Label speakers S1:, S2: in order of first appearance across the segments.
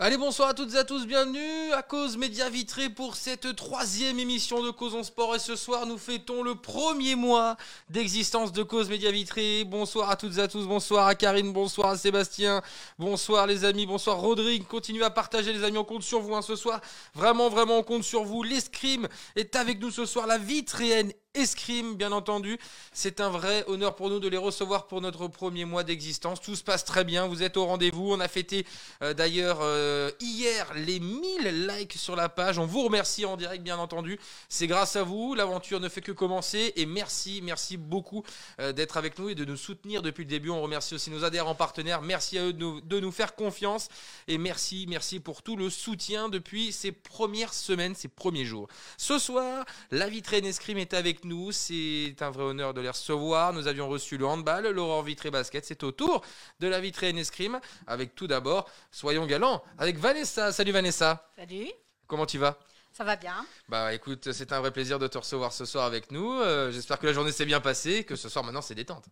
S1: Allez, bonsoir à toutes et à tous, bienvenue à Cause Média Vitré pour cette troisième émission de Cause en Sport. Et ce soir, nous fêtons le premier mois d'existence de Cause Média Vitré. Bonsoir à toutes et à tous, bonsoir à Karine, bonsoir à Sébastien, bonsoir les amis, bonsoir Rodrigue. Continuez à partager les amis, on compte sur vous hein, ce soir. Vraiment, vraiment, on compte sur vous. L'escrime est avec nous ce soir, la vitréenne escrime, bien entendu. C'est un vrai honneur pour nous de les recevoir pour notre premier mois d'existence. Tout se passe très bien, vous êtes au rendez-vous. On a fêté euh, d'ailleurs euh, hier les 1000 likes sur la page. On vous remercie en direct, bien entendu. C'est grâce à vous, l'aventure ne fait que commencer. Et merci, merci beaucoup euh, d'être avec nous et de nous soutenir depuis le début. On remercie aussi nos adhérents partenaires. Merci à eux de nous, de nous faire confiance. Et merci, merci pour tout le soutien depuis ces premières semaines, ces premiers jours. Ce soir, la vitrine escrime est avec nous. C'est un vrai honneur de les recevoir. Nous avions reçu le handball, l'aurore vitré basket. C'est au tour de la vitrée escrime. Avec tout d'abord, soyons galants, avec Vanessa. Salut Vanessa.
S2: Salut.
S1: Comment tu vas?
S2: Ça va bien.
S1: Bah écoute, c'est un vrai plaisir de te recevoir ce soir avec nous. Euh, J'espère que la journée s'est bien passée, que ce soir maintenant c'est détente.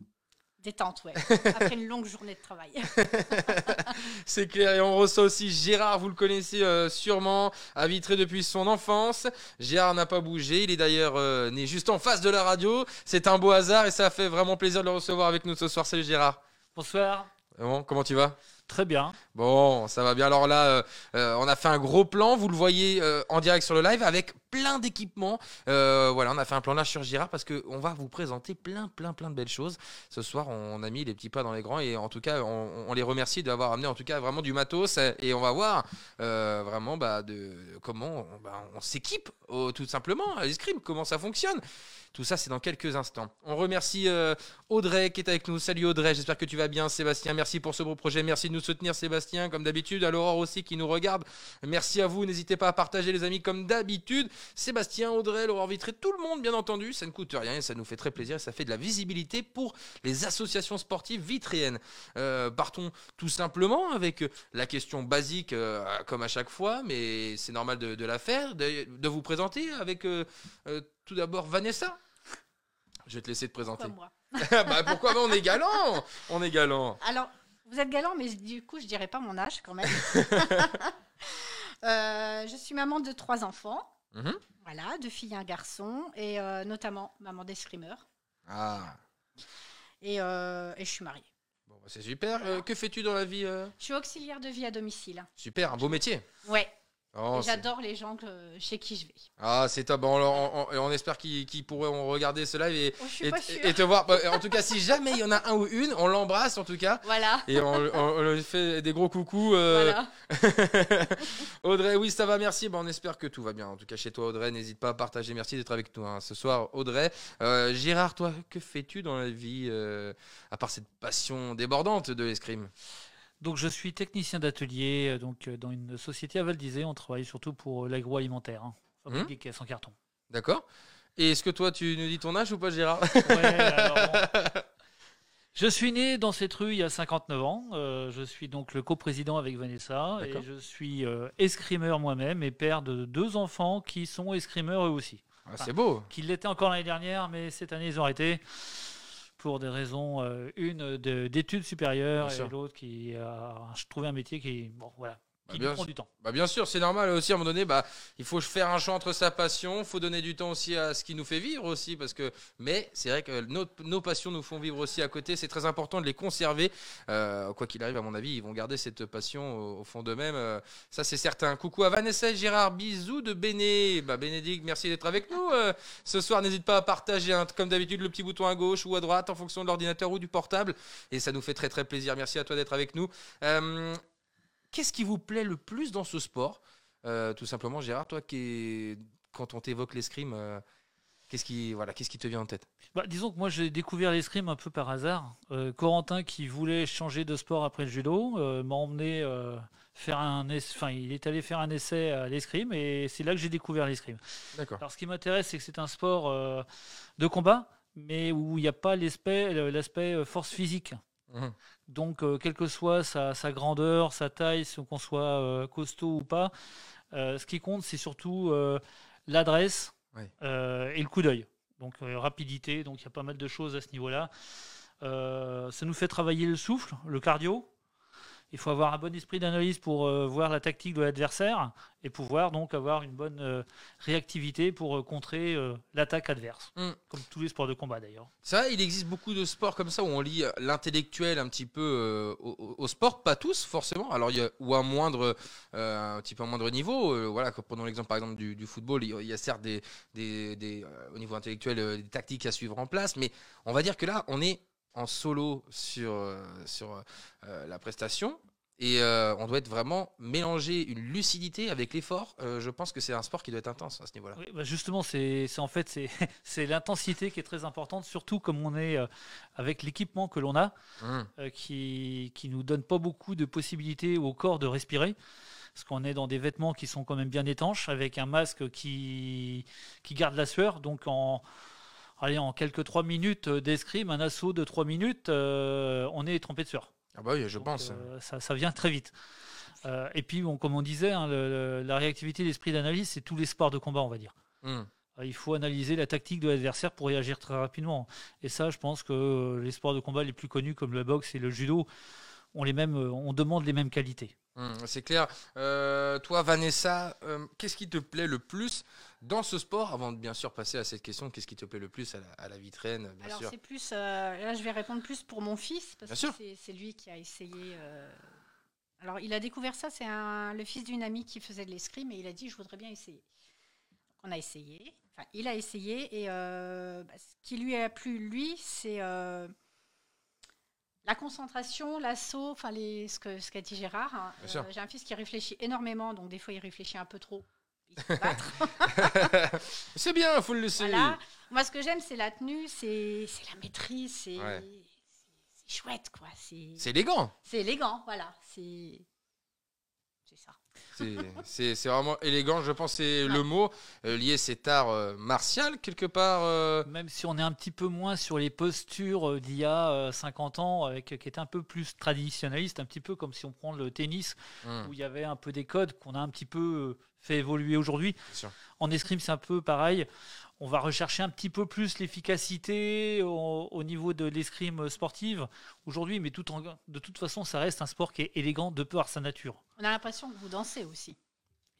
S2: Détente, ouais. Après une longue journée de travail.
S1: C'est clair, et on reçoit aussi Gérard, vous le connaissez euh, sûrement, à Vitré depuis son enfance. Gérard n'a pas bougé, il est d'ailleurs euh, né juste en face de la radio. C'est un beau hasard et ça fait vraiment plaisir de le recevoir avec nous ce soir. Salut Gérard.
S3: Bonsoir.
S1: Bon, comment tu vas?
S3: Très bien.
S1: Bon, ça va bien. Alors là, euh, euh, on a fait un gros plan. Vous le voyez euh, en direct sur le live avec plein d'équipements. Euh, voilà, on a fait un plan là sur Girard parce qu'on va vous présenter plein, plein, plein de belles choses. Ce soir, on a mis les petits pas dans les grands et en tout cas, on, les remercie d'avoir amené en tout cas vraiment du matos et on va voir euh, vraiment bah, de comment on, bah, on s'équipe oh, tout simplement à l'escrime, comment ça fonctionne. Tout ça, c'est dans quelques instants. On remercie euh, Audrey qui est avec nous. Salut Audrey, j'espère que tu vas bien. Sébastien, merci pour ce beau projet. Merci de nous soutenir, Sébastien, comme d'habitude. À l'Aurore aussi qui nous regarde. Merci à vous. N'hésitez pas à partager, les amis, comme d'habitude. Sébastien, Audrey, l'Aurore Vitré, tout le monde, bien entendu. Ça ne coûte rien et ça nous fait très plaisir. Ça fait de la visibilité pour les associations sportives vitréennes. Euh, partons tout simplement avec la question basique, euh, comme à chaque fois, mais c'est normal de, de la faire, de, de vous présenter avec euh, euh, tout d'abord Vanessa. Je vais te laisser te présenter.
S2: Comme moi.
S1: bah pourquoi On est galant On est galant.
S2: Alors, vous êtes galant, mais du coup, je dirais pas mon âge quand même. Euh, je suis maman de trois enfants.
S1: Mhm.
S2: Voilà, deux filles et un garçon. Et euh, notamment maman d'escrimeur.
S1: Ah,
S2: Et, euh, et je suis mariée.
S1: bon, bah, c'est super. Euh, que fais-tu dans la vie
S2: Je suis auxiliaire de vie à domicile.
S1: Super, un beau métier.
S2: Ouais,
S1: Oh,
S2: et j'adore les gens que- chez qui je vais.
S1: ah, c'est top. Bon, on, on- on espère qu'ils pourront regarder ce live et,
S2: Oh,
S1: et, et te voir. Bah, En tout cas, si jamais il y en a un ou une, on l'embrasse en tout cas.
S2: Voilà.
S1: Et on, lui fait des gros coucous. euh,
S2: voilà.
S1: Audrey, oui, ça va, merci. Bon, on espère que tout va bien. En tout cas, chez toi, Audrey, n'hésite pas à partager. Merci d'être avec nous hein, ce soir, Audrey. Euh, Gérard, toi, que fais-tu dans la vie, euh, à part cette passion débordante de l'escrime?
S3: Donc je suis technicien d'atelier euh, donc euh, dans une société à Val d'Isée. On travaille surtout pour euh, l'agroalimentaire. Hein. Fabrique des caisses en carton.
S1: D'accord Et est-ce que toi, tu nous dis ton âge ou pas, Gérard?
S3: Ouais, alors bon. Je suis né dans cette rue il y a 59 ans. Euh, je suis donc le coprésident avec Vanessa et je suis euh, escrimeur moi-même et père de deux enfants qui sont escrimeurs eux aussi.
S1: Ah, C'est beau.
S3: Qui l'étaient encore l'année dernière, mais cette année ils ont arrêté pour des raisons, euh, une de- d'études supérieures et l'autre qui a trouvé un métier qui, bon, voilà, qui
S1: bien
S3: lui prend du temps.
S1: Bah bien sûr, c'est normal aussi à un moment donné. Bah, il faut faire un choix entre sa passion, il faut donner du temps aussi à ce qui nous fait vivre aussi, parce que. Mais c'est vrai que nos, nos passions nous font vivre aussi à côté. C'est très important de les conserver. Euh, quoi qu'il arrive, à mon avis, ils vont garder cette passion au, au fond d'eux-mêmes. Euh, ça, c'est certain. Coucou à Vanessa et Gérard. Bisous de Béné. Bah, Bénédicte, merci d'être avec nous euh, ce soir. N'hésite pas à partager, hein, comme d'habitude, le petit bouton à gauche ou à droite en fonction de l'ordinateur ou du portable. Et ça nous fait très très plaisir. Merci à toi d'être avec nous. Qu'est-ce qui vous plaît le plus dans ce sport Euh, Tout simplement, Gérard, toi, qui est- quand on t'évoque l'escrime, euh, qu'est-ce qui, voilà, qu'est-ce qui te vient en tête?
S3: Bah, disons que moi j'ai découvert l'escrime un peu par hasard. Euh, Corentin qui voulait changer de sport après le judo m'a emmené faire un enfin il est allé faire un essai à l'escrime et c'est là que j'ai découvert l'escrime.
S1: D'accord.
S3: Alors ce qui m'intéresse c'est que c'est un sport euh, de combat mais où il n'y a pas l'aspect force physique.
S1: Mhm.
S3: Donc euh, quelle que soit sa, sa grandeur, sa taille, qu'on soit euh, costaud ou pas, euh, ce qui compte c'est surtout l'adresse et le coup d'œil. Donc rapidité, donc il y a pas mal de choses à ce niveau-là. Ça nous fait travailler le souffle, le cardio. Il faut avoir un bon esprit d'analyse pour euh, voir la tactique de l'adversaire et pouvoir donc avoir une bonne euh, réactivité pour euh, contrer l'attaque adverse,
S1: Mm.
S3: comme tous les sports de combat d'ailleurs.
S1: Vrai, il existe beaucoup de sports comme ça où on lit l'intellectuel un petit peu au, sport, pas tous forcément. Alors il y a, ou à moindre, un petit peu à moindre niveau. voilà, prenons l'exemple par exemple du, du football, il y a- il y a certes des, des, des, au niveau intellectuel des tactiques à suivre en place, mais on va dire que là on est en solo sur euh, sur euh, la prestation. Et euh, on doit être vraiment mélanger une lucidité avec l'effort. Euh, je pense que c'est un sport qui doit être intense à ce niveau-là.
S3: Oui, bah justement, c'est en fait c'est l'intensité qui est très importante, surtout comme on est euh, avec l'équipement que l'on a,
S1: Hum,
S3: euh, qui qui nous donne pas beaucoup de possibilités au corps de respirer. Parce qu'on est dans des vêtements qui sont quand même bien étanches, avec un masque qui, qui garde la sueur. Donc en, allez, en quelques 3 minutes d'escrime, un assaut de 3 minutes, euh, on est trempé de sueur.
S1: Ah bah oui, je
S3: Donc,
S1: pense.
S3: euh, ça, ça vient très vite. Euh, et puis, bon, comme on disait, hein, le- la réactivité, l'esprit d'analyse, c'est tous les sports de combat, on va dire. Euh, Il faut analyser la tactique de l'adversaire pour réagir très rapidement. Et ça, je pense que euh, les sports de combat les plus connus, comme le boxe et le judo, ont les mêmes, euh, on demande les mêmes qualités.
S1: Hum, c'est clair. Euh, toi, Vanessa, euh, qu'est-ce qui te plaît le plus dans ce sport Avant de bien sûr passer à cette question, qu'est-ce qui te plaît le plus à la, à la bien
S2: Alors c'est plus, euh, là je vais répondre plus pour mon fils parce
S1: Bien
S2: que
S1: sûr.
S2: c'est- lui qui a essayé. Alors il a découvert ça, c'est le fils d'une amie qui faisait de l'escrime et il a dit je voudrais bien essayer. Donc, on a essayé, enfin il a essayé et bah, ce qui lui a plu lui c'est la concentration, l'assaut, enfin les, ce que ce qu'a dit Gérard. hein.
S1: Sûr.
S2: J'ai un fils qui réfléchit énormément donc des fois il réfléchit un peu trop.
S1: C'est bien, faut le laisser.
S2: Voilà. Moi, ce que j'aime, c'est la tenue, c'est la maîtrise, c'est
S1: Ouais.
S2: chouette, quoi. C'est
S1: élégant.
S2: c'est élégant, voilà. C'est. C'est-
S1: vraiment élégant, je pense, c'est le mot euh, lié à cet art euh, martial, quelque part. euh,
S3: Même si on est un petit peu moins sur les postures euh, d'il y a euh, 50 ans, avec, qui étaient un peu plus traditionnalistes, un petit peu comme si on prend le tennis,
S1: hum,
S3: où il y avait un peu des codes qu'on a un petit peu fait évoluer aujourd'hui. En escrime, c'est un peu pareil. On va rechercher un petit peu plus l'efficacité au, au niveau de l'escrime sportive aujourd'hui, mais tout en- de toute façon, ça reste un sport qui est élégant de par sa nature.
S2: On a l'impression que vous dansez aussi.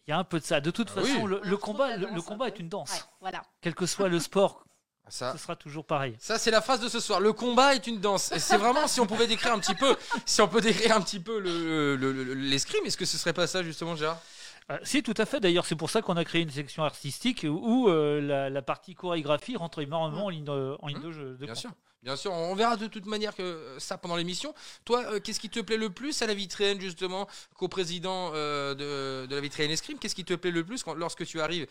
S3: Il y a un peu de ça. De toute
S1: Ah oui.
S3: façon, le, combat, le, le
S2: danse un
S3: combat est une danse.
S2: Ouais, voilà.
S3: Quel que soit le sport,
S1: Ça,
S3: ce sera toujours pareil.
S1: Ça, c'est la phrase de ce soir. Le combat est une danse. Et c'est vraiment, si on pouvait décrire un petit peu, si on peut décrire un petit peu le- le- le- l'escrime, est-ce que ce serait pas ça, justement, Gérard?
S3: Euh, si, tout à fait. D'ailleurs, c'est pour ça qu'on a créé une section artistique où euh, la, la partie chorégraphie rentre énormément en ligne, euh, en ligne de jeu. de
S1: Bien
S3: compte.
S1: sûr. Bien sûr, on verra de toute manière que euh, ça pendant l'émission. Toi, euh, qu'est-ce qui te plaît le plus à la vitrine, justement, co-président euh, de, de la vitrine Escrime? Qu'est-ce qui te plaît le plus quand, lorsque tu arrives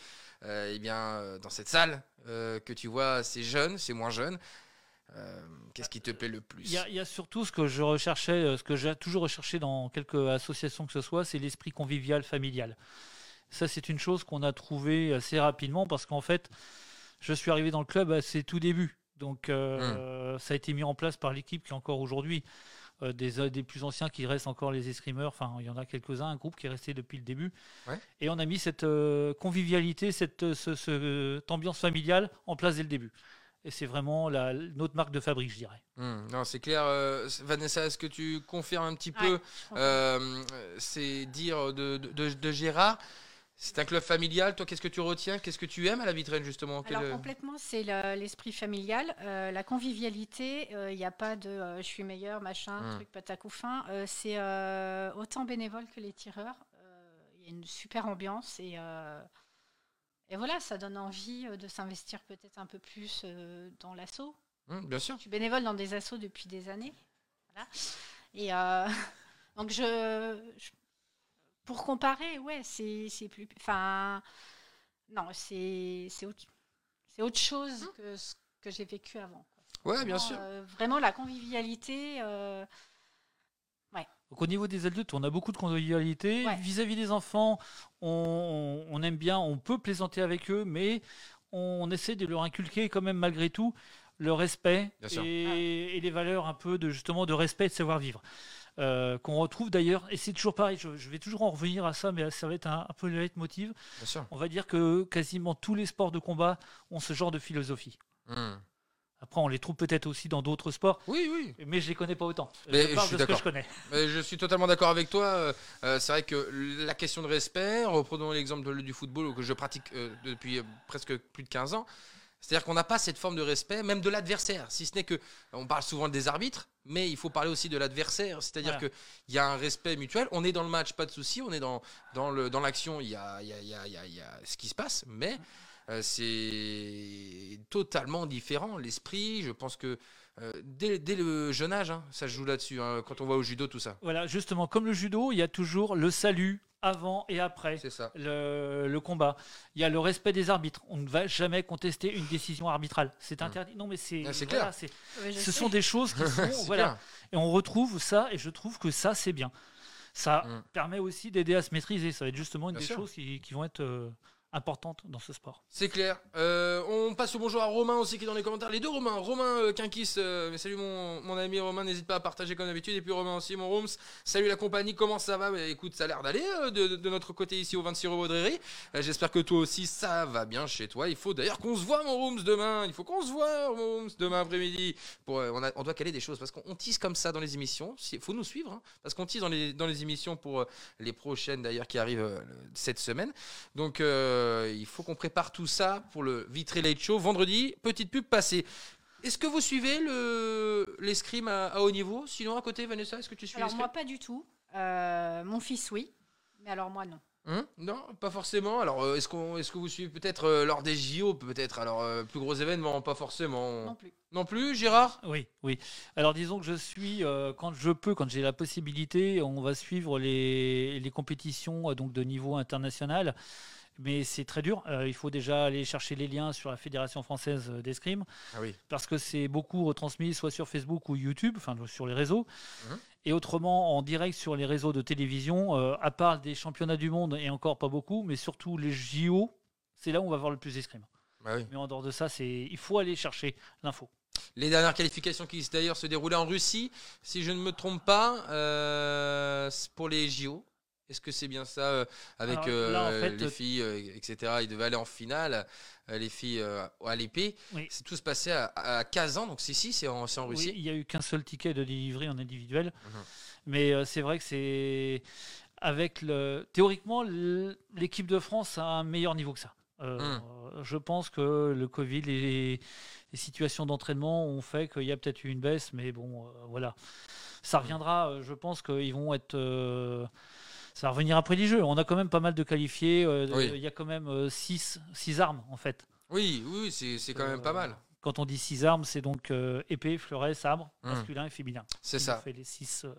S1: eh bien, dans cette salle, que tu vois ces jeunes, ces moins jeunes euh, Qu'est-ce qui te plaît le plus
S3: Il y, a, il y a surtout ce que je recherchais, euh, ce que j'ai toujours recherché dans quelques associations que ce soit, c'est l'esprit convivial familial. Ça, c'est une chose qu'on a trouvé assez rapidement parce qu'en fait, je suis arrivé dans le club à ses tout débuts. Donc, euh, ça a été mis en place par l'équipe qui est encore aujourd'hui. euh, des, des plus anciens qui restent encore les escrimeurs, enfin il y en a quelques-uns, un groupe qui est resté depuis le début.
S1: Ouais.
S3: Et on a mis cette euh, convivialité, cette, ce- ce- cette ambiance familiale en place dès le début. Et c'est vraiment la, notre marque de fabrique, je dirais.
S1: Hum, Non, c'est clair. euh, Vanessa, est-ce que tu confirmes un petit
S2: Ouais,
S1: peu euh, ces dires de, de- de- de Gérard? C'est un club familial. Toi, qu'est-ce que tu retiens? Qu'est-ce que tu aimes à la vitrine, justement? Quel-
S2: Alors complètement, c'est le- l'esprit familial, euh, la convivialité. Il n'y a pas de euh, je suis meilleur, machin,
S1: Mm.
S2: truc patacouffin. Euh, c'est euh, autant bénévole que les tireurs. Euh, Il y a une super ambiance et, euh, et voilà, ça donne envie euh, de s'investir peut-être un peu plus euh, dans l'assaut.
S1: Hum, bien sûr.
S2: Je suis bénévole dans des assos depuis des années. Voilà. Et euh, donc, je, je- pour comparer, ouais, c'est plus. Enfin, non, c'est autre, autre chose que ce que j'ai vécu avant. quoi.
S1: Ouais, bien
S2: Vraiment,
S1: sûr.
S2: euh, vraiment, la convivialité. euh,
S3: Donc au niveau des adultes, on a beaucoup de convivialité.
S2: Ouais.
S3: Vis-à-vis des enfants, on, on aime bien, on peut plaisanter avec eux, mais on essaie de leur inculquer quand même malgré tout le respect et, et les valeurs un peu de justement de respect et de savoir-vivre. Euh, qu'on retrouve d'ailleurs, et c'est toujours pareil, je, je vais toujours en revenir à ça, mais ça va être un, un peu le leitmotiv. On va dire que quasiment tous les sports de combat ont ce genre de philosophie.
S1: Hum.
S3: Après, on les trouve peut-être aussi dans d'autres sports,
S1: Oui, oui.
S3: mais je les connais pas autant.
S1: Mais
S3: je
S1: je
S3: parle
S1: suis
S3: de ce que je connais.
S1: Mais je suis totalement d'accord avec toi. Euh, euh, c'est vrai que la question de respect, reprenons l'exemple du football que je pratique euh, depuis presque plus de 15 ans. C'est-à-dire qu'on n'a pas cette forme de respect, même de l'adversaire. Si ce n'est que, on parle souvent des arbitres, mais il faut parler aussi de l'adversaire. C'est-à-dire
S3: Voilà.
S1: qu'il y a un respect mutuel. On est dans le match, pas de souci. On est dans, dans, le, dans l'action, il y a, y, a, y, a, y a- ce qui se passe. Mais euh, c'est totalement différent. L'esprit, je pense que euh, dès, dès le jeune âge, hein, ça se joue là-dessus. hein, quand on voit au judo, tout ça.
S3: Voilà, justement, comme le judo, il y a toujours le salut avant et après.
S1: Ça.
S3: Le, le combat. Il y a le respect des arbitres. On ne va jamais contester une décision arbitrale. C'est
S1: Mm.
S3: interdit. Non, mais c'est.
S1: Ah, c'est
S3: voilà, ce
S2: sais.
S3: sont des choses qui sont.
S1: C'est
S3: voilà.
S1: clair.
S3: Et on retrouve ça, et je trouve que ça, c'est bien. Ça
S1: Mm.
S3: permet aussi d'aider à se maîtriser. Ça va être justement une
S1: Bien
S3: des
S1: sûr.
S3: choses qui, qui vont être euh, importantes dans ce sport.
S1: C'est clair. Euh, on passe au bonjour à Romain aussi qui est dans les commentaires. Les deux Romain. Romain euh, euh, salut mon, mon ami Romain, n'hésite pas à partager comme d'habitude. Et puis Romain aussi, mon Rooms. Salut la compagnie, comment ça va? Bah, Écoute, ça a l'air d'aller euh, de, de- notre côté ici au 26 rue Baudrerie. Euh, J'espère que toi aussi ça va bien chez toi. Il faut d'ailleurs qu'on se voit mon Rooms demain. Il faut qu'on se voit mon Rooms demain après-midi. On, doit caler des choses parce qu'on on tease comme ça dans les émissions. Il faut nous suivre hein, parce qu'on tease dans les, dans les émissions pour les prochaines d'ailleurs qui arrivent cette semaine. Donc il faut qu'on prépare tout ça pour le Vitré Late Show. Vendredi, petite pub passée. Est-ce que vous suivez le l'escrime à, à haut niveau? Sinon à côté, Vanessa, est-ce que tu suis
S2: Alors moi, pas du tout. Euh, mon fils, oui. Mais alors moi, non.
S1: Hein? Non, pas forcément. Alors euh, est-ce qu'on est-ce que vous suivez peut-être euh, lors des JO peut-être? Alors euh, plus gros événements, pas forcément.
S2: Non plus.
S1: Non plus, Gérard?
S3: Oui, oui. Alors disons que je suis, euh, quand je peux, quand j'ai la possibilité, on va suivre les, les compétitions euh, donc de niveau international. Mais c'est très dur. Euh, il faut déjà aller chercher les liens sur la Fédération française euh, d'escrime.
S1: Ah oui.
S3: parce que c'est beaucoup retransmis soit sur Facebook ou YouTube, enfin sur les réseaux,
S1: Mhm.
S3: et autrement en direct sur les réseaux de télévision, euh, à part des championnats du monde et encore pas beaucoup, mais surtout les JO, c'est là où on va voir le plus d'escrime.
S1: Bah oui.
S3: Mais en dehors de ça, il faut aller chercher l'info.
S1: Les dernières qualifications qui d'ailleurs se déroulaient en Russie, si je ne me trompe pas, euh, c'est pour les JO. Est-ce que c'est bien ça euh, avec
S3: Alors,
S1: euh,
S3: là, en fait,
S1: les filles, euh, etc. Ils devaient aller en finale, les filles à l'épée.
S3: Oui.
S1: C'est tout se passé à, à Kazan, donc c'est ici, c'est en,
S3: Oui,
S1: Russie.
S3: il y a eu qu'un seul ticket de délivrer en individuel,
S1: Mhm.
S3: mais c'est vrai que c'est avec le théoriquement l'équipe de France a un meilleur niveau que ça.
S1: Mhm.
S3: Je pense que le Covid, les, les situations d'entraînement ont fait qu'il y a peut-être eu une baisse, mais bon, voilà, ça reviendra. euh, Je pense qu'ils vont être ça va revenir après les jeux. On a quand même pas mal de qualifiés. euh,
S1: Oui.
S3: Il y a quand même 6 six, armes en fait.
S1: Oui, oui, c'est c'est quand même pas
S3: Euh,
S1: mal.
S3: Quand on dit six armes, c'est donc euh, épée, fleuret, sabre,
S1: Mhm.
S3: masculin et féminin.
S1: C'est ça.
S3: fait les six. euh,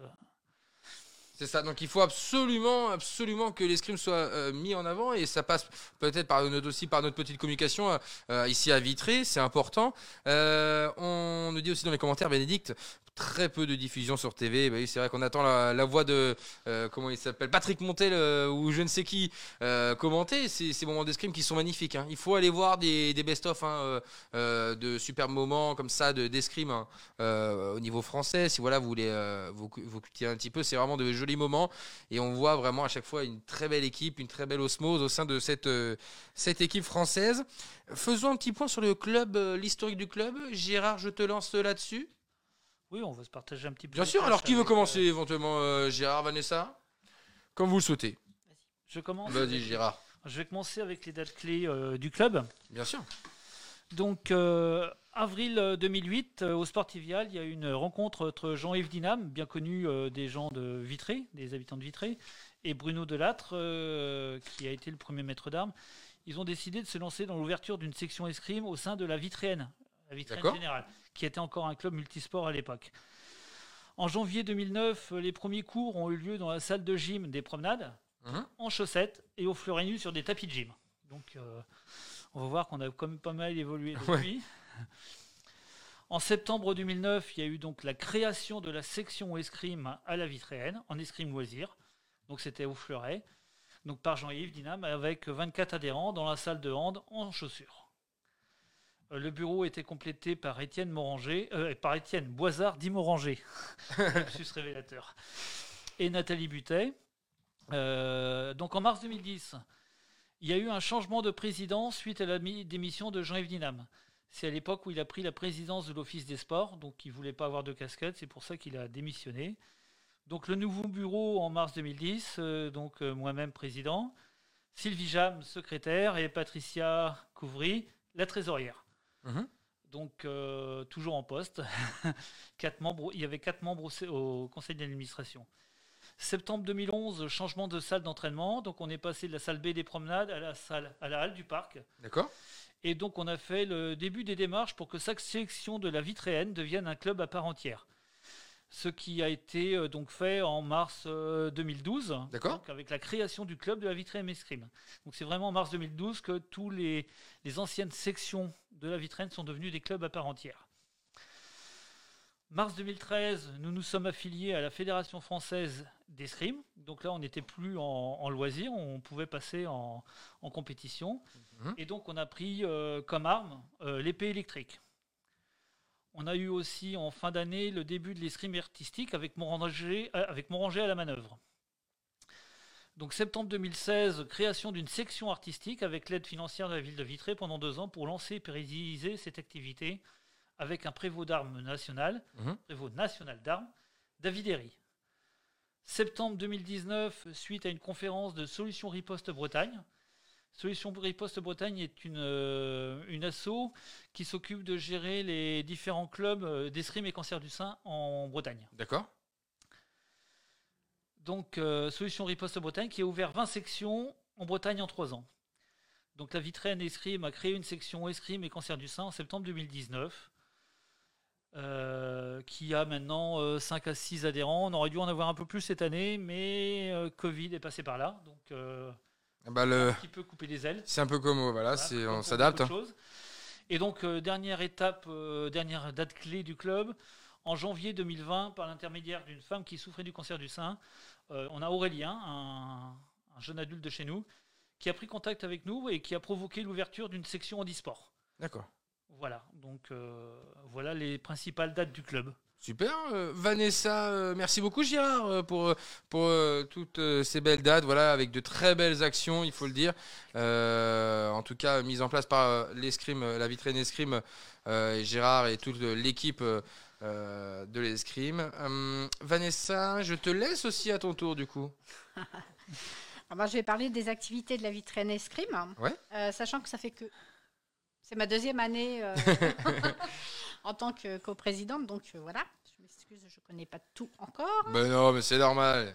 S1: C'est ça. Donc il faut absolument, absolument que l'escrime soit euh, mis en avant et ça passe peut-être par notre aussi par notre petite communication euh, euh, ici à Vitré, c'est important. Euh, on nous dit aussi dans les commentaires, Bénédicte. Très peu de diffusion sur TV. Bah c'est vrai qu'on attend la, voix de euh, comment il s'appelle Patrick Montel euh, ou je ne sais qui euh, commenter ces, ces moments d'escrime qui sont magnifiques. hein. Il faut aller voir des, best-of hein, de super moments comme ça de d'escrime hein, au niveau français. Si voilà vous voulez vous, vous cultiver un petit peu, c'est vraiment de jolis moments et on voit vraiment à chaque fois une très belle équipe, une très belle osmose au sein de cette cette équipe française. Faisons un petit point sur le club, l'historique du club. Gérard, je te lance là-dessus.
S3: Oui, on va se partager un petit peu.
S1: Bien sûr. Alors qui veut commencer
S3: euh,
S1: éventuellement euh, Gérard, Vanessa? Comme vous le souhaitez.
S3: Je commence.
S1: Vas-y Gérard.
S3: Je vais commencer avec les dates clés euh, du club.
S1: Bien sûr.
S3: Donc, euh, avril euh, 2008, euh, au Sportivial, il y a eu une rencontre entre Jean-Yves Dinam, bien connu des gens de Vitré, des habitants de Vitré, et Bruno Delattre, qui a été le premier maître d'armes. Ils ont décidé de se lancer dans l'ouverture d'une section escrime au sein de la Vitréenne, la Vitréenne. Générale, qui était encore un club multisport à l'époque. En janvier 2009, euh, les premiers cours ont eu lieu dans la salle de gym des promenades,
S1: Mhm.
S3: en chaussettes et au fleuret nu sur des tapis de gym. Donc, euh, on va voir qu'on a quand même pas mal évolué depuis. En septembre 2009, il y a eu donc la création de la section escrime à la Vitréenne, en escrime loisir. Donc c'était au fleuret, donc par Jean-Yves Dinam, avec 24 adhérents dans la salle de hand en chaussures. Euh, Le bureau était complété par Étienne Moranger, euh, par Étienne Boisard dit Moranger, lapsus révélateur, et Nathalie Butet. Euh, donc en mars 2010, il y a eu un changement de président suite à la mi- démission de Jean-Yves Dinam. C'est à l'époque où il a pris la présidence de l'Office des sports, donc il voulait pas avoir de casquette, c'est pour ça qu'il a démissionné. Donc le nouveau bureau en mars 2010, euh, donc moi-même président, Sylvie Jam, secrétaire, et Patricia Couvry, la trésorière.
S1: Mhm.
S3: Donc euh, toujours en poste. Quatre membres, il y avait quatre membres au, au conseil d'administration. Septembre 2011, changement de salle d'entraînement. Donc on est passé de la salle B des promenades à la salle à la halle du parc.
S1: D'accord
S3: Et donc on a fait le début des démarches pour que chaque section de la Vitréenne devienne un club à part entière. Ce qui a été euh, donc fait en mars euh, 2012,
S1: D'accord.
S3: donc avec la création du club de la Vitréenne Escrime. Donc c'est vraiment en mars 2012 que tous les, les anciennes sections de la Vitréenne sont devenues des clubs à part entière. Mars 2013, nous nous sommes affiliés à la Fédération française d'escrime. Donc là, on n'était plus en, en loisir, on pouvait passer en, en compétition.
S1: Mhm.
S3: Et donc, on a pris euh, comme arme euh, l'épée électrique. On a eu aussi en fin d'année le début de l'escrime artistique avec Moranger, euh, avec Moranger à la manœuvre. Donc septembre 2016, création d'une section artistique avec l'aide financière de la ville de Vitré pendant deux ans pour lancer et pérenniser cette activité avec un prévôt d'armes national,
S1: Mhm.
S3: prévôt national d'armes, David Herry. Septembre 2019, suite à une conférence de Solutions Riposte Bretagne. Solutions Riposte Bretagne est une, euh, une asso qui s'occupe de gérer les différents clubs euh, d'escrime et cancer du sein en Bretagne.
S1: D'accord
S3: Donc, euh, Solutions Riposte Bretagne qui a ouvert 20 sections en Bretagne en 3 ans. Donc, la Vitraine Escrime a créé une section escrime et cancer du sein en septembre 2019, euh, qui a maintenant euh, 5 à 6 adhérents. On aurait dû en avoir un peu plus cette année, mais euh, Covid est passé par là, donc
S1: bah, le...
S3: un petit peu coupé les ailes.
S1: C'est un peu comme... Voilà,
S3: Voilà,
S1: on s'adapte.
S3: choses. Et donc, euh, dernière étape, euh, dernière date clé du club, en janvier 2020, par l'intermédiaire d'une femme qui souffrait du cancer du sein, euh, on a Aurélien, un, un jeune adulte de chez nous, qui a pris contact avec nous et qui a provoqué l'ouverture d'une section handisport.
S1: D'accord.
S3: Voilà, donc euh, voilà les principales dates du club.
S1: Super. Euh, Vanessa, euh, merci beaucoup Girard euh, pour, pour toutes ces belles dates, voilà, avec de très belles actions, il faut le dire. En tout cas, mise en place par l'escrime, la vitrine escrime, et Gérard et toute l'équipe de l'escrime. Vanessa, je te laisse aussi à ton tour du coup.
S2: Alors, moi, je vais parler des activités de la vitrine escrime,
S1: Ouais.
S2: Sachant que ça fait que c'est ma deuxième année euh, en tant que coprésidente, donc euh, voilà. Je m'excuse, je connais pas tout encore.
S1: Ben non, mais c'est normal.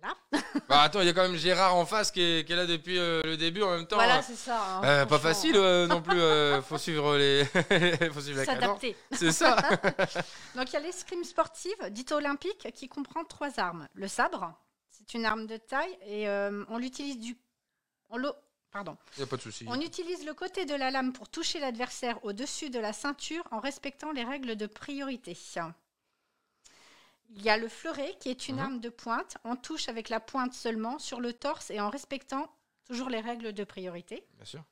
S2: Voilà,
S1: Bah attends, il y a quand même Gérard en face qui est, qui est là depuis euh, le début en même temps.
S2: voilà c'est ça. hein,
S1: euh, pas
S2: franchement,
S1: facile euh, non plus, euh, faut suivre les. faut suivre la cadence.
S2: S'adapter.
S1: C'est ça.
S2: Donc il y a l'escrime sportive, dite olympique, qui comprend trois armes. Le sabre, c'est une arme de taille et euh, on l'utilise du, on pardon,
S1: Il a pas de souci.
S2: on utilise le côté de la lame pour toucher l'adversaire au-dessus de la ceinture en respectant les règles de priorité. Il y a le fleuret qui est une
S1: Mhm.
S2: arme de pointe. On touche avec la pointe seulement sur le torse et en respectant toujours les règles de priorité.
S1: Bien sûr.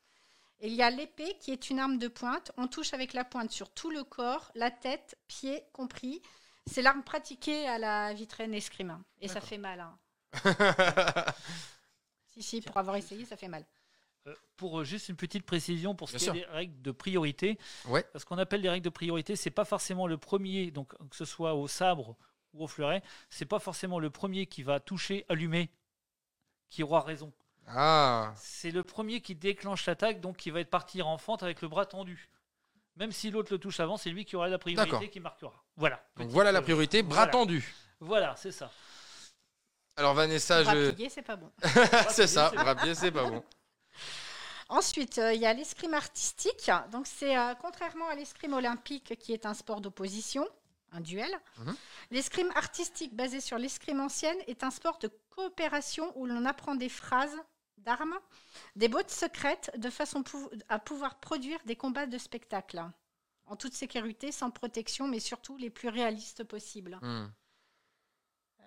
S2: Et il y a l'épée qui est une arme de pointe. On touche avec la pointe sur tout le corps, la tête, pieds compris. C'est l'arme pratiquée à la vitraine escrime. Et ça fait mal. hein. Si, si, pour avoir essayé, ça fait mal.
S3: Euh, pour euh, juste une petite précision pour ce qui est des règles de priorité,
S1: Ouais.
S3: ce qu'on appelle les règles de priorité, c'est pas forcément le premier, donc que ce soit au sabre ou au fleuret, c'est pas forcément le premier qui va toucher, allumer, qui aura raison.
S1: Ah,
S3: C'est le premier qui déclenche l'attaque, donc qui va être partir en fente avec le bras tendu. Même si l'autre le touche avant, c'est lui qui aura la priorité qui marquera. Voilà.
S1: donc voilà la
S3: euh,
S1: priorité, bras
S3: voilà.
S1: tendu.
S3: Voilà, c'est ça.
S1: Alors Vanessa,
S2: Bras
S1: je...
S2: c'est pas bon.
S1: c'est ça, bras c'est pas bon.
S2: Ensuite, euh, il y a l'escrime artistique. Donc, c'est euh, contrairement à l'escrime olympique qui est un sport d'opposition, un duel.
S1: Mhm.
S2: L'escrime artistique basé sur l'escrime ancienne est un sport de coopération où l'on apprend des phrases d'armes, des bottes secrètes de façon pou- à pouvoir produire des combats de spectacle en toute sécurité, sans protection, mais surtout les plus réalistes possibles.
S1: Hmm.
S2: Euh,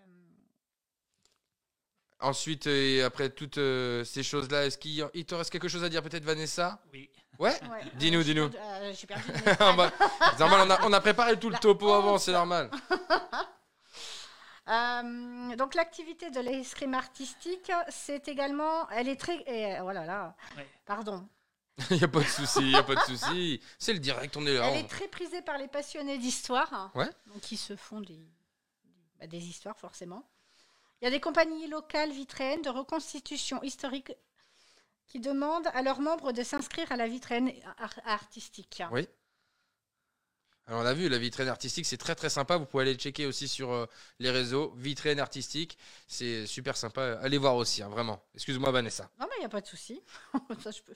S1: Ensuite, et après toutes euh, ces choses-là, est-ce qu'il il te reste quelque chose à dire peut-être Vanessa?
S3: Oui.
S1: Ouais?
S2: Ouais,
S1: Dis-nous,
S2: euh,
S1: dis-nous.
S2: perdu- euh, J'ai perdu.
S1: Ah bah, C'est normal, on a, on a préparé tout le
S2: La
S1: topo avant, c'est normal.
S2: Euh, donc l'activité de l'escrime artistique, c'est également, elle est très, et, oh là là,
S3: Ouais.
S2: pardon,
S1: Il n'y a pas de souci, il n'y a pas de souci. C'est le direct, on est là.
S2: Elle
S1: on-
S2: est très prisée par les passionnés d'histoire.
S1: Ouais.
S2: Donc, qui se font des, bah, des histoires, forcément. Il y a des compagnies locales vitréennes de reconstitution historique qui demandent à leurs membres de s'inscrire à la vitrine ar- artistique.
S1: Oui. Alors on a vu, la vitrine artistique, c'est très très sympa. Vous pouvez aller le checker aussi sur euh, les réseaux. Vitrine artistique, c'est super sympa. Allez voir aussi, hein, vraiment. Excuse-moi Vanessa.
S2: Non, mais il n'y a pas de souci. Ça, je peux,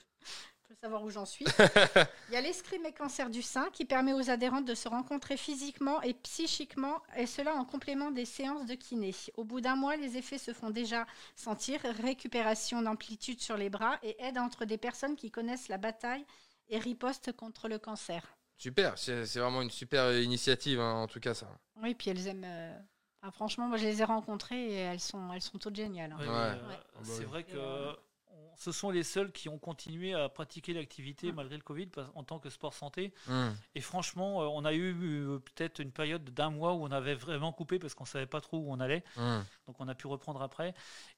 S2: peux savoir où j'en suis. Il y a l'escrime et cancer du sein qui permet aux adhérentes de se rencontrer physiquement et psychiquement, et cela en complément des séances de kiné. Au bout d'un mois, les effets se font déjà sentir. Récupération d'amplitude sur les bras et aide entre des personnes qui connaissent la bataille et riposte contre le cancer.
S1: Super, c'est vraiment une super initiative hein, en tout cas ça.
S2: Oui, puis elles aiment. euh, franchement, moi, je les ai rencontrées et elles sont, elles sont toutes géniales. hein.
S3: Ouais,
S1: Ouais.
S3: mais, euh,
S2: Ouais.
S3: C'est vrai que
S2: euh,
S3: on- ce sont les seuls qui ont continué à pratiquer l'activité
S2: Mm.
S3: malgré le Covid en tant que sport santé.
S1: Hum.
S3: Et franchement, euh, on a eu euh, peut-être une période d'un mois où on avait vraiment coupé parce qu'on savait pas trop où on allait.
S1: Hum.
S3: Donc on a pu reprendre après.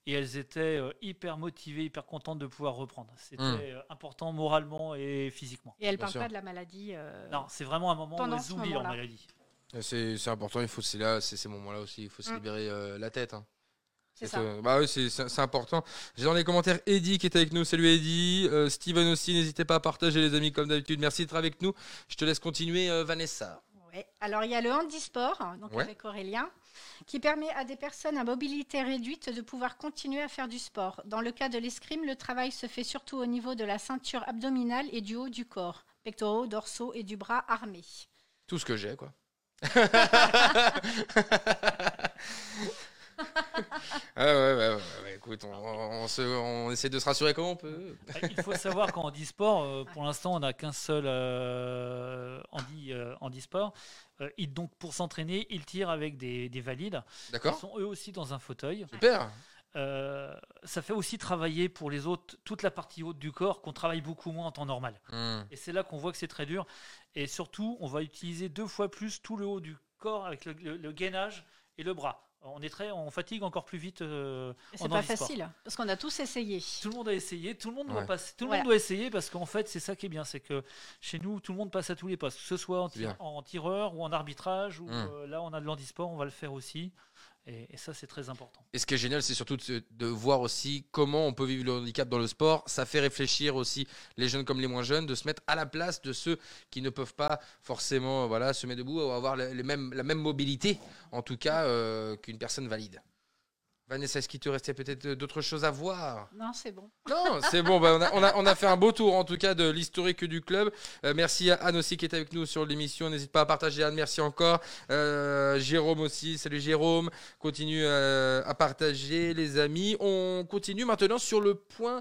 S3: Et elles étaient euh, hyper motivées, hyper contentes de pouvoir reprendre. C'était
S1: Mm.
S3: important moralement et physiquement.
S2: Et elles ne parlent
S1: sûr.
S2: pas de la maladie. euh,
S3: Non, c'est vraiment un moment
S2: Pendant
S3: où elles oublient leur maladie.
S1: C'est important, il faut c'est là, c'est ces moments-là aussi, il faut se libérer euh, la tête. hein.
S2: C'est ça.
S1: euh, bah oui, c'est, important. J'ai dans les commentaires Eddie qui est avec nous. Salut Eddie. Euh, Steven aussi, n'hésitez pas à partager les amis comme d'habitude. Merci d'être avec nous. Je te laisse continuer euh, Vanessa.
S2: Ouais. Alors, il y a le handisport, donc
S1: Ouais.
S2: avec Aurélien, qui permet à des personnes à mobilité réduite de pouvoir continuer à faire du sport. Dans le cas de l'escrime, le travail se fait surtout au niveau de la ceinture abdominale et du haut du corps, pectoraux, dorsaux et du bras armé.
S1: Tout ce que j'ai, quoi. Ah ouais, ouais, ouais, ouais, écoute, on, on se- on essaie de se rassurer comme on peut.
S3: Ah, Il faut savoir qu'en handisport, euh, pour l'instant, on n'a qu'un seul euh, handi, euh, handisport. Euh, il- donc, pour s'entraîner, il tire avec des, des valides. Ils
S1: D'accord
S3: sont eux aussi dans un fauteuil.
S1: Super.
S3: Euh, ça fait aussi travailler pour les autres toute la partie haute du corps qu'on travaille beaucoup moins en temps normal.
S1: Hum.
S3: Et c'est là qu'on voit que c'est très dur. Et surtout, on va utiliser deux fois plus tout le haut du corps avec le, le- le gainage et le bras. On est très, on fatigue encore plus vite. euh,
S2: C'est pas facile, parce qu'on a tous essayé.
S3: Tout le monde a essayé, tout le monde,
S1: Ouais.
S3: doit, passer, tout le
S2: Voilà.
S3: monde doit essayer parce qu'en fait, c'est ça qui est bien, c'est que chez nous, tout le monde passe à tous les postes, que ce soit en, tir- tireur ou en arbitrage, ou
S1: Mm.
S3: euh, là, on a de l'handisport, on va le faire aussi. Et, ça, c'est très important.
S1: Et ce qui est génial, c'est surtout de, voir aussi comment on peut vivre le handicap dans le sport. Ça fait réfléchir aussi les jeunes comme les moins jeunes, de se mettre à la place de ceux qui ne peuvent pas forcément se mettre debout ou avoir la même mobilité, en tout cas, euh, qu'une personne valide. Vanessa, est-ce qu'il te restait peut-être d'autres choses à voir?
S2: Non, c'est bon.
S1: Non, c'est bon, bah, on, a, on, a, on a fait un beau tour en tout cas de l'historique du club. Euh, merci à Anne aussi qui est avec nous sur l'émission. N'hésite pas à partager Anne, merci encore. Euh, Jérôme aussi, salut Jérôme. Continue euh, à partager les amis. On continue maintenant sur le point euh,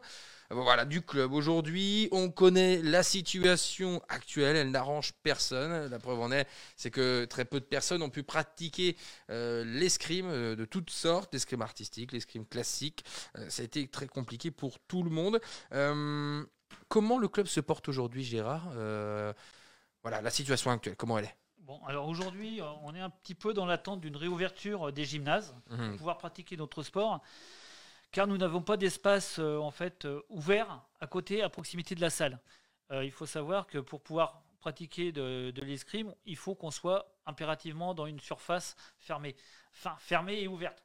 S1: voilà, du club. Aujourd'hui, on connaît la situation actuelle, elle n'arrange personne. La preuve en est, c'est que très peu de personnes ont pu pratiquer euh, l'escrime euh, de toutes sortes, l'escrime artistique, l'escrime classique. Euh, ça a été très compliqué pour tout le monde. Euh, comment le club se porte aujourd'hui, Gérard? Voilà, la situation actuelle, comment elle est?
S3: Bon, alors aujourd'hui, on est un petit peu dans l'attente d'une réouverture des gymnases pour
S1: Mhm.
S3: pouvoir pratiquer notre sport, car nous n'avons pas d'espace euh, en fait euh, ouvert à côté, à proximité de la salle. Euh, il faut savoir que pour pouvoir pratiquer de, de l'escrime, il faut qu'on soit impérativement dans une surface fermée, enfin fermée et ouverte,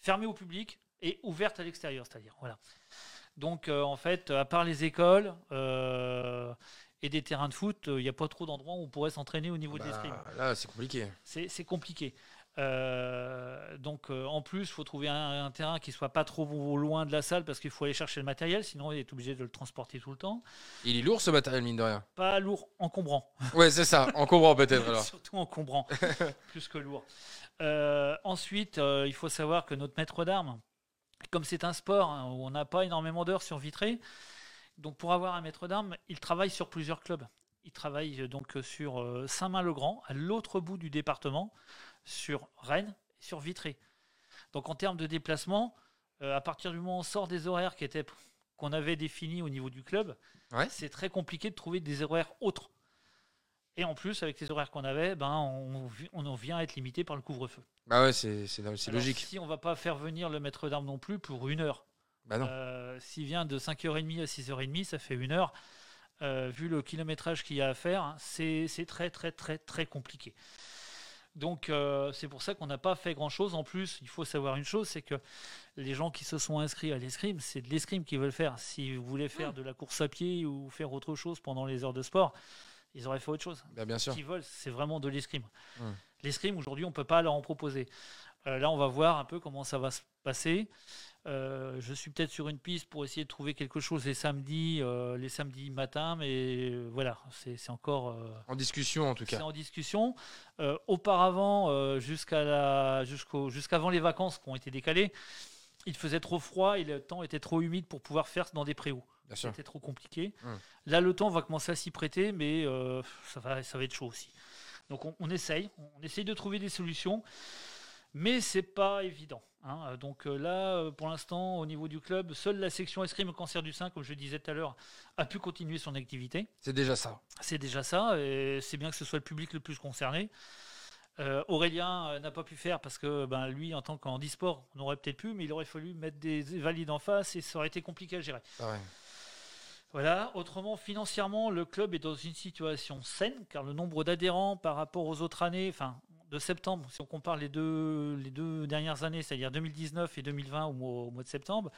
S3: fermée au public et ouverte à l'extérieur, c'est-à-dire voilà. Donc euh, en fait, à part les écoles euh, et des terrains de foot, euh, il n'y a pas trop d'endroits où on pourrait s'entraîner au niveau de
S1: Bah,
S3: l'escrime
S1: Là, c'est compliqué.
S3: c'est compliqué. Euh, donc euh, en plus, il faut trouver un, un terrain qui soit pas trop loin de la salle parce qu'il faut aller chercher le matériel, sinon il est obligé de le transporter tout le temps.
S1: Il est lourd ce matériel, mine de rien?
S3: Pas lourd, encombrant.
S1: Ouais, c'est ça, encombrant peut-être alors.
S3: Surtout encombrant, plus que lourd. Euh, ensuite, il faut savoir que notre maître d'armes, comme c'est un sport hein, où on n'a pas énormément d'heures sur vitré, donc pour avoir un maître d'armes, il travaille sur plusieurs clubs. Il travaille donc sur Saint-Main-le-Grand, à l'autre bout du département, sur Rennes et sur Vitré. Donc en termes de déplacement, euh, à partir du moment où on sort des horaires qui étaient qu'on avait définis au niveau du club,
S1: Ouais.
S3: c'est très compliqué de trouver des horaires autres. Et en plus, avec les horaires qu'on avait, ben, on, en vient à être limité par le couvre-feu.
S1: Bah ouais, c'est logique.
S3: Si on va pas faire venir le maître d'armes non plus pour une heure,
S1: Bah
S3: euh, s'il vient de 5h30 à 6h30, ça fait une heure. euh, vu le kilométrage qu'il y a à faire, c'est c'est très très très très compliqué. Donc euh, c'est pour ça qu'on n'a pas fait grand-chose. En plus, il faut savoir une chose, c'est que les gens qui se sont inscrits à l'escrime, c'est de l'escrime qu'ils veulent faire. Si vous voulez faire de la course à pied ou faire autre chose pendant les heures de sport, ils auraient fait autre chose.
S1: Bah, bien
S3: Ce
S1: sûr.
S3: qu'ils veulent, c'est vraiment de l'escrime.
S1: Hum.
S3: L'escrime, aujourd'hui, on ne peut pas leur en proposer. Euh, là, on va voir un peu comment ça va se passer. Euh, je suis peut-être sur une piste pour essayer de trouver quelque chose les samedis, euh, les samedis matins, mais euh, voilà, c'est encore euh,
S1: En discussion, en tout
S3: c'est
S1: cas.
S3: en discussion. Auparavant, jusqu'à la, jusqu'au, jusqu'avant les vacances qui ont été décalées, il faisait trop froid et le temps était trop humide pour pouvoir faire dans des préaux. C'était trop compliqué.
S1: Hum.
S3: Là, le temps va commencer à s'y prêter, mais ça, va, ça va être chaud aussi. Donc, on, on essaye, on essaye de trouver des solutions, mais c'est pas évident. hein. Donc euh, là, euh, pour l'instant, au niveau du club, seule la section escrime cancer du sein, comme je disais tout à l'heure, a pu continuer son activité.
S1: C'est déjà ça.
S3: C'est déjà ça, et c'est bien que ce soit le public le plus concerné. Euh, Aurélien n'a pas pu faire parce que ben, lui, en tant qu'handisport, on aurait peut-être pu, mais il aurait fallu mettre des valides en face et ça aurait été compliqué à gérer.
S1: Pareil.
S3: Voilà, autrement, financièrement, le club est dans une situation saine, car le nombre d'adhérents par rapport aux autres années, enfin, de septembre, si on compare les deux, les deux dernières années, c'est-à-dire 2019 et 2020 au mois, au mois de septembre,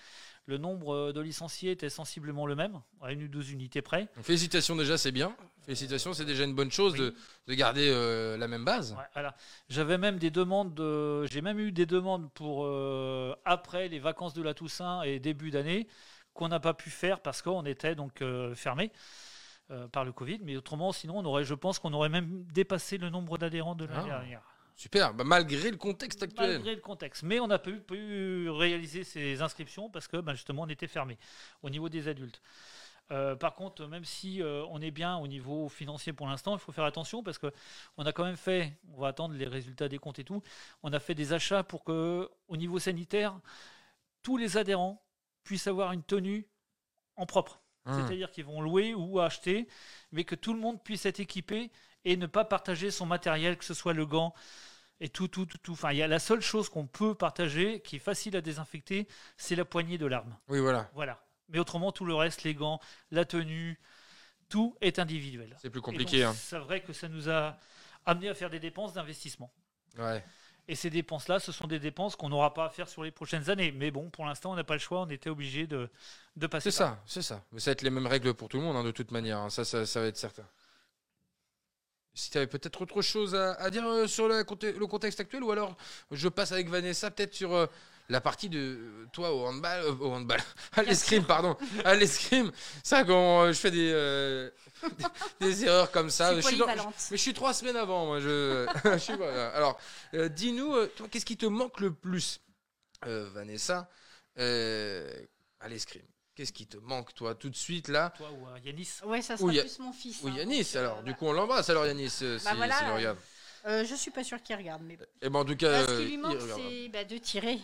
S3: le nombre de licenciés était sensiblement le même, à une ou deux unités près.
S1: Donc, félicitations déjà, c'est bien. Félicitations, c'est déjà une bonne chose
S3: Oui.
S1: de, de garder euh, la même base.
S3: Ouais, voilà. J'avais même des demandes, de- j'ai même eu des demandes pour euh, après les vacances de la Toussaint et début d'année qu'on n'a pas pu faire parce qu'on était donc euh, fermé euh, par le Covid. Mais autrement, sinon, on aurait, je pense qu'on aurait même dépassé le nombre d'adhérents de l'année
S1: Ah.
S3: dernière.
S1: Super, bah, malgré le contexte actuel.
S3: Malgré le contexte. Mais on n'a pas pu, pu réaliser ces inscriptions parce que bah, justement on était fermé au niveau des adultes. Euh, par contre, même si euh, on est bien au niveau financier pour l'instant, il faut faire attention parce que on a quand même fait, on va attendre les résultats des comptes et tout, on a fait des achats pour que au niveau sanitaire, tous les adhérents puissent avoir une tenue en propre.
S1: Hum.
S3: C'est-à-dire qu'ils vont louer ou acheter, mais que tout le monde puisse être équipé et ne pas partager son matériel, que ce soit le gant et tout, tout, tout. tout. Enfin, il y a la seule chose qu'on peut partager, qui est facile à désinfecter, c'est la poignée de l'arme.
S1: Oui, voilà.
S3: Voilà. Mais autrement, tout le reste, les gants, la tenue, tout est individuel.
S1: C'est plus compliqué. hein.
S3: C'est vrai que ça nous a amené à faire des dépenses d'investissement.
S1: Ouais.
S3: Et ces dépenses-là, ce sont des dépenses qu'on n'aura pas à faire sur les prochaines années. Mais bon, pour l'instant, on n'a pas le choix, on était obligé de, de passer
S1: C'est ça, c'est ça. Mais ça va être les mêmes règles pour tout le monde, hein, de toute manière. hein. Ça, ça, ça va être certain. Si tu avais peut-être autre chose à, à dire euh, sur le contexte actuel, ou alors je passe avec Vanessa peut-être sur euh, la partie de euh, toi au handball, euh, au handball, à l'escrime, pardon, à l'escrime. Ça, quand euh, je fais des, euh, des, des erreurs comme ça, je suis dans- mais je suis trois semaines avant, moi. Je, je suis, voilà. Alors, euh, dis-nous, toi, qu'est-ce qui te manque le plus, euh, Vanessa, euh, à l'escrime? Qu'est-ce qui te manque, toi, tout de suite, là?
S3: Toi ou Yanis?
S2: Ouais, ça
S1: Ou
S2: sera
S1: a-
S2: plus mon fils.
S1: Ou
S2: hein,
S1: Yanis,
S2: euh,
S1: alors. Du coup, on l'embrasse, alors, Yanis, euh,
S2: Bah
S1: si,
S2: voilà,
S1: le
S2: euh, je suis pas sûre qu'il regarde, mais
S1: Et ben, en tout cas,
S2: Bah, ce
S1: euh,
S2: qui lui manque, c'est bah, de tirer.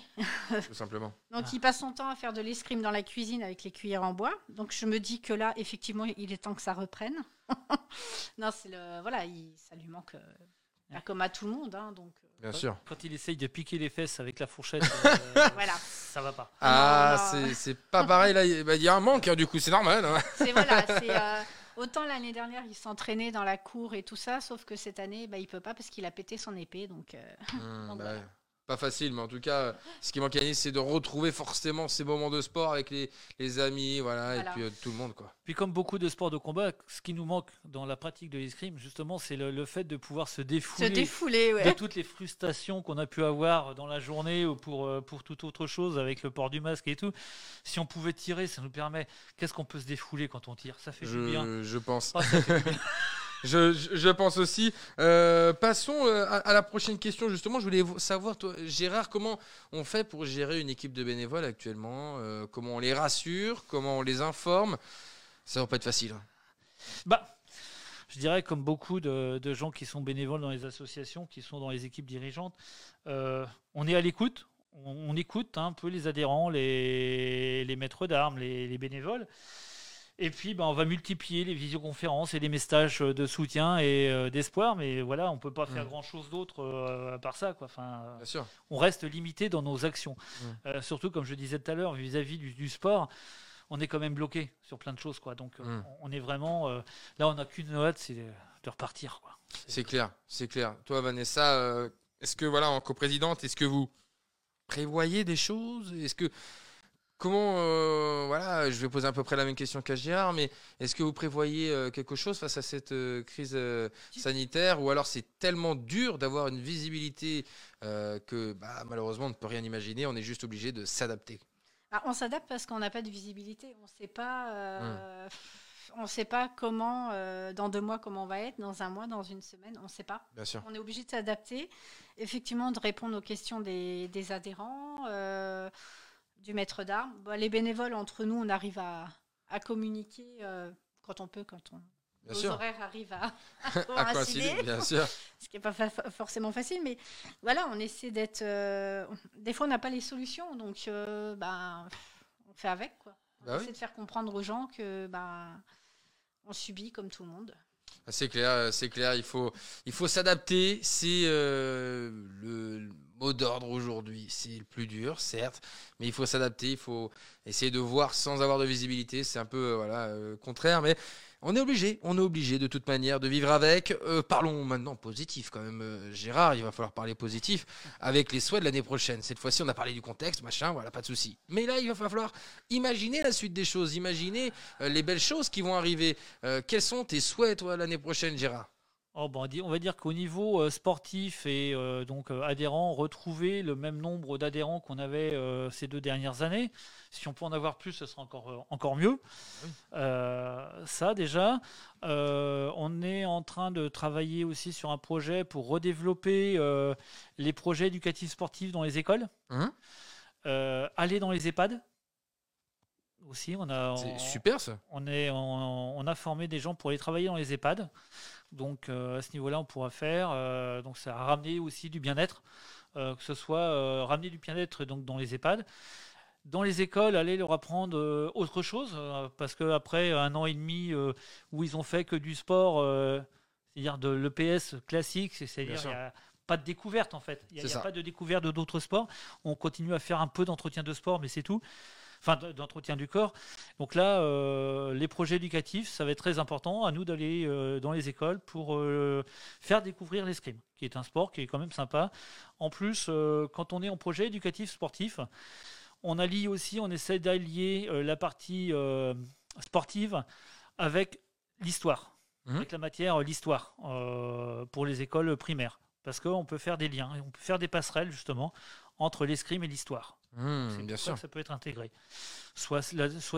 S1: tout simplement.
S2: Donc
S3: Ah.
S2: il passe son temps à faire de l'escrime dans la cuisine avec les cuillères en bois. Donc je me dis que là, effectivement, il est temps que ça reprenne. non, c'est le voilà, il- ça lui manque, euh, comme à tout le monde, hein, donc euh,
S1: Bien sûr.
S3: Quand il essaye de piquer les fesses avec la fourchette, euh,
S2: voilà.
S3: ça va pas.
S1: Ah, c'est c'est pas pareil, là. Il bah, il y a un manque, hein, du coup, c'est normal. hein.
S2: C'est voilà, c'est euh, autant l'année dernière il s'entraînait dans la cour et tout ça, sauf que cette année, bah, il peut pas parce qu'il a pété son épée, donc. euh, Donc
S1: bah,
S2: voilà.
S1: Ouais. Pas facile, mais en tout cas, ce qui manque à Yanis, c'est de retrouver forcément ces moments de sport avec les, les amis, voilà, et puis euh, tout le monde, quoi.
S3: Puis comme beaucoup de sports de combat, ce qui nous manque dans la pratique de l'escrime, justement, c'est le, le fait de pouvoir se
S2: Se
S3: défouler
S2: défouler,
S3: de
S2: ouais.
S3: toutes les frustrations qu'on a pu avoir dans la journée ou pour, euh, pour toute autre chose avec le port du masque et tout. Si on pouvait tirer, ça nous permet. Qu'est-ce qu'on peut se défouler quand on tire? Ça fait du bien.
S1: Je, je pense.
S3: Ça fait du bien.
S1: Je, pense aussi. Euh, passons euh, à, la prochaine question, justement. Je voulais vo- savoir, Gérard, comment on fait pour gérer une équipe de bénévoles actuellement Euh, Comment on les rassure Comment on les informe? Ça va pas être facile. hein.
S3: Bah, je dirais comme beaucoup de, gens qui sont bénévoles dans les associations, qui sont dans les équipes dirigeantes, on est à l'écoute. On, écoute un peu les adhérents, les, maîtres d'armes, les bénévoles. Et puis, bah, on va multiplier les visioconférences et les messages de soutien et euh, d'espoir. Mais voilà, on peut pas faire
S1: Mm.
S3: grand-chose d'autre euh, à part ça. Quoi. Enfin,
S1: Bien sûr.
S3: on reste limité dans nos actions.
S1: Mm.
S3: Euh, surtout, comme je disais tout à l'heure, vis-à-vis du, du sport, on est quand même bloqué sur plein de choses, quoi. Donc, euh,
S1: Mm.
S3: on est vraiment. euh, là, on n'a qu'une hâte, c'est de repartir, quoi.
S1: C'est clair, c'est clair. Toi, Vanessa, euh, est-ce que, voilà, en coprésidente, est-ce que vous prévoyez des choses? Est-ce que. Comment. euh, voilà, je vais poser à peu près la même question qu'à mais est-ce que vous prévoyez euh, quelque chose face à cette euh, crise sanitaire? Ou alors c'est tellement dur d'avoir une visibilité que, bah, malheureusement, on ne peut rien imaginer, on est juste obligé de s'adapter
S2: Ah, on s'adapte parce qu'on n'a pas de visibilité. On ne sait pas. On sait pas comment, dans deux mois, comment on va être, dans un mois, dans une semaine, on ne sait pas.
S1: Bien sûr.
S2: On est obligé de s'adapter, effectivement, de répondre aux questions des, des adhérents, du maître d'armes. Bah, les bénévoles, entre nous, on arrive à, à communiquer euh, quand on peut, quand on,
S1: Bien
S2: nos
S1: sûr.
S2: horaires arrivent à,
S1: À coïncider, bien sûr.
S2: ce qui n'est pas fa- forcément facile. Mais voilà, on essaie d'être. euh, des fois, on n'a pas les solutions, donc euh, ben, on fait avec. Quoi. On
S1: Bah
S2: essaie
S1: oui.
S2: de faire comprendre aux gens que ben, on subit comme tout le monde.
S1: Ah, C'est clair, euh, c'est clair. Il faut, il faut s'adapter. C'est le mot d'ordre aujourd'hui. C'est le plus dur, certes, mais il faut s'adapter. Il faut essayer de voir sans avoir de visibilité. C'est un peu euh, voilà euh, contraire, mais on est obligé. On est obligé de toute manière de vivre avec. Euh, parlons maintenant positif quand même, Gérard. Il va falloir parler positif avec les souhaits de l'année prochaine. Cette fois-ci, on a parlé du contexte, machin, voilà, pas de souci. Mais là, il va falloir imaginer la suite des choses, imaginer les belles choses qui vont arriver. Quels sont tes souhaits, toi, l'année prochaine, Gérard?
S3: Oh, bon, on va dire qu'au niveau euh, sportif et euh, donc euh, adhérents, retrouver le même nombre d'adhérents qu'on avait euh, ces deux dernières années. Si on peut en avoir plus, ce sera encore, encore mieux.
S1: Oui.
S3: Euh, ça déjà. On est en train de travailler aussi sur un projet pour redévelopper les projets éducatifs sportifs dans les écoles. Euh, aller dans les EHPAD. Aussi, on a, on-
S1: super, ça.
S3: on, est, on, on a formé des gens pour aller travailler dans les EHPAD. Donc euh, à ce niveau-là, on pourra faire. euh, donc ça a ramené aussi du bien-être, euh, que ce soit ramener du bien-être donc dans les EHPAD. Dans les écoles, aller leur apprendre autre chose, parce qu'après un an et demi où ils ont fait que du sport, c'est-à-dire de l'EPS classique, c'est- c'est-à-dire il n'y a pas de découverte en fait. Il n'y a, y a pas de découverte d'autres sports. On continue à faire un peu d'entretien de sport, mais c'est tout. Enfin, d'entretien du corps. Donc là, euh, les projets éducatifs, ça va être très important à nous d'aller euh, dans les écoles pour euh, faire découvrir l'escrime, qui est un sport qui est quand même sympa. En plus, quand on est en projet éducatif sportif, on allie aussi, on essaie d'allier la partie sportive avec l'histoire,
S1: Mhm.
S3: avec la matière l'histoire pour les écoles primaires. Parce qu'on peut faire des liens, on peut faire des passerelles justement entre l'escrime et l'histoire.
S1: Mmh,
S3: C'est
S1: bien
S3: ça
S1: sûr.
S3: que ça peut être intégré. Soit,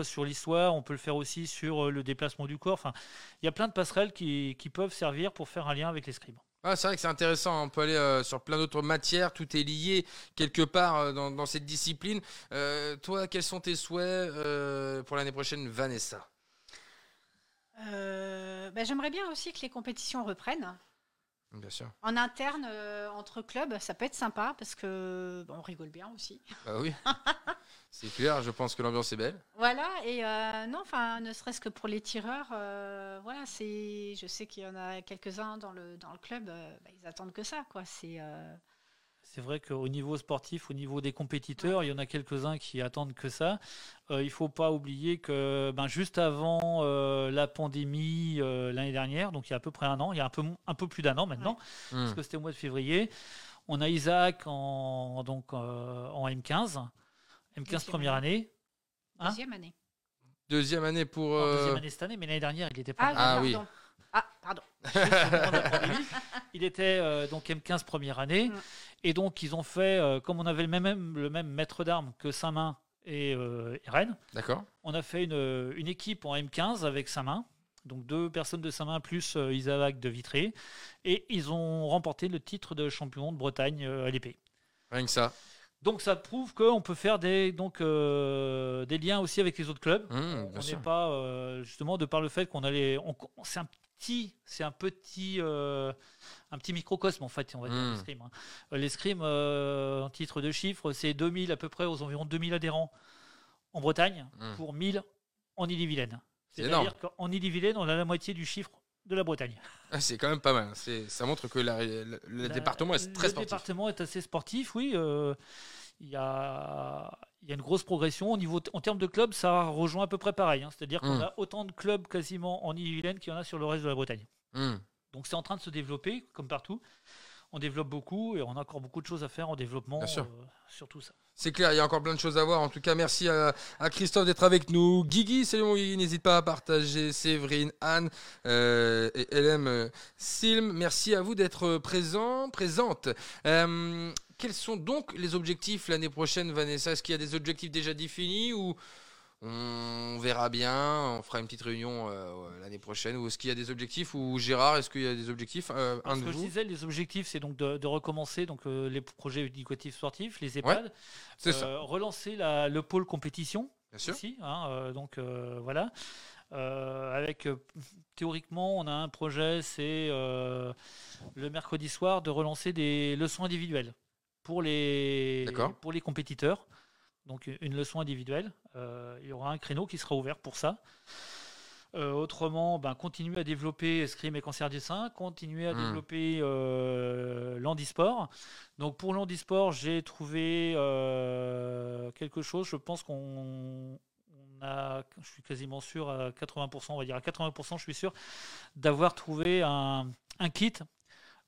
S3: sur l'histoire, on peut le faire aussi sur euh, le déplacement du corps. Enfin, il y a plein de passerelles qui, qui peuvent servir pour faire un lien avec l'escrime.
S1: Ah, c'est vrai que c'est intéressant. On peut aller euh, sur plein d'autres matières. Tout est lié quelque part euh, dans, dans cette discipline. Euh, toi, quels sont tes souhaits euh, pour l'année prochaine, Vanessa?
S2: Euh, ben, J'aimerais bien aussi que les compétitions reprennent.
S1: Bien sûr.
S2: En interne, euh, entre clubs, ça peut être sympa parce que on rigole bien aussi.
S1: Bah oui. c'est clair. Je pense que l'ambiance est belle.
S2: Voilà, et euh, non, enfin, ne serait-ce que pour les tireurs, euh, voilà, c'est, je sais qu'il y en a quelques-uns dans le, dans le club, bah, ils attendent que ça, quoi. C'est,
S3: C'est vrai qu'au niveau sportif, au niveau des compétiteurs, il y en a quelques-uns qui attendent que ça. Euh, il ne faut pas oublier que ben, juste avant euh, la pandémie euh, l'année dernière, donc il y a à peu près un an, il y a un peu, un peu plus d'un an maintenant, parce que c'était au mois de février, on a Isaac en, donc, euh, en M15, M15
S2: Deuxième
S3: première année. Hein
S2: deuxième année.
S1: Deuxième année pour.
S3: Deuxième année cette année, mais l'année dernière, il était
S2: Ah,
S3: pas.
S1: Ah oui.
S2: pardon. Ah, pardon.
S3: il était euh, donc M15 première année. Et donc, ils ont fait, euh, comme on avait le même, le même maître d'armes que Saint-Main et, euh, et Rennes,
S1: D'accord.
S3: on a fait une, une équipe en M15 avec Saint-Main. Donc, deux personnes de Saint-Main plus euh, Isaac de Vitré. Et ils ont remporté le titre de champion de Bretagne euh, à l'épée.
S1: Rien que ça.
S3: Donc, ça prouve qu'on peut faire des, donc, euh, des liens aussi avec les autres clubs.
S1: Mmh,
S3: on n'est pas euh, justement de par le fait qu'on allait on- c'est un petit c'est un petit euh, un petit microcosme en fait on va dire
S1: Mm.
S3: l'escrime hein. L'escrime euh, en titre de chiffre c'est 2000 à peu près aux environs 2000 adhérents en Bretagne
S1: Mm.
S3: pour 1000 en Ille-et-Vilaine
S1: C'est
S3: c'est-à-dire qu'en Ille-et-Vilaine on a la moitié du chiffre de la Bretagne
S1: Ah, c'est quand même pas mal. C'est, ça montre que la- le, le
S3: La-
S1: département est très
S3: le
S1: sportif.
S3: département est assez sportif oui euh, il y a il y a une grosse progression. Au niveau, en termes de clubs, ça rejoint à peu près pareil. hein. C'est-à-dire qu'on
S1: Mm.
S3: a autant de clubs quasiment en Ille-et-Vilaine qu'il y en a sur le reste de la Bretagne.
S1: Hmm.
S3: Donc c'est en train de se développer, comme partout. On développe beaucoup et on a encore beaucoup de choses à faire en développement euh, sur tout ça.
S1: C'est clair, il y a encore plein de choses à voir. En tout cas, merci à, à Christophe d'être avec nous. Guigui, salut mon Guigui, n'hésite pas à partager. Séverine, Anne euh, et LM euh, Silm, merci à vous d'être présents, présentes. Euh, quels sont donc les objectifs l'année prochaine, Vanessa? Est-ce qu'il y a des objectifs déjà définis ou on verra bien, on fera une petite réunion euh, l'année prochaine Ou est-ce qu'il y a des objectifs Ou Gérard, est-ce qu'il y a des objectifs Euh, Un
S3: Ce
S1: de
S3: que je disais, les objectifs, c'est donc de, de recommencer donc, euh, les projets éducatifs sportifs, les EHPAD,
S1: ça,
S3: euh, relancer la- le pôle compétition
S1: bien sûr.
S3: aussi. hein, donc voilà. Avec théoriquement, on a un projet, c'est le mercredi soir de relancer des leçons individuelles pour les pour les compétiteurs. Donc une leçon individuelle. Euh, il y aura un créneau qui sera ouvert pour ça. Euh, autrement, ben, continuer à développer escrime et cancer du sein, continuer à
S1: Hmm.
S3: développer euh, l'handisport. Donc pour l'handisport, j'ai trouvé euh, quelque chose. Je pense qu'on on a, je suis quasiment sûr à 80%, on va dire à 80%, je suis sûr d'avoir trouvé un, un kit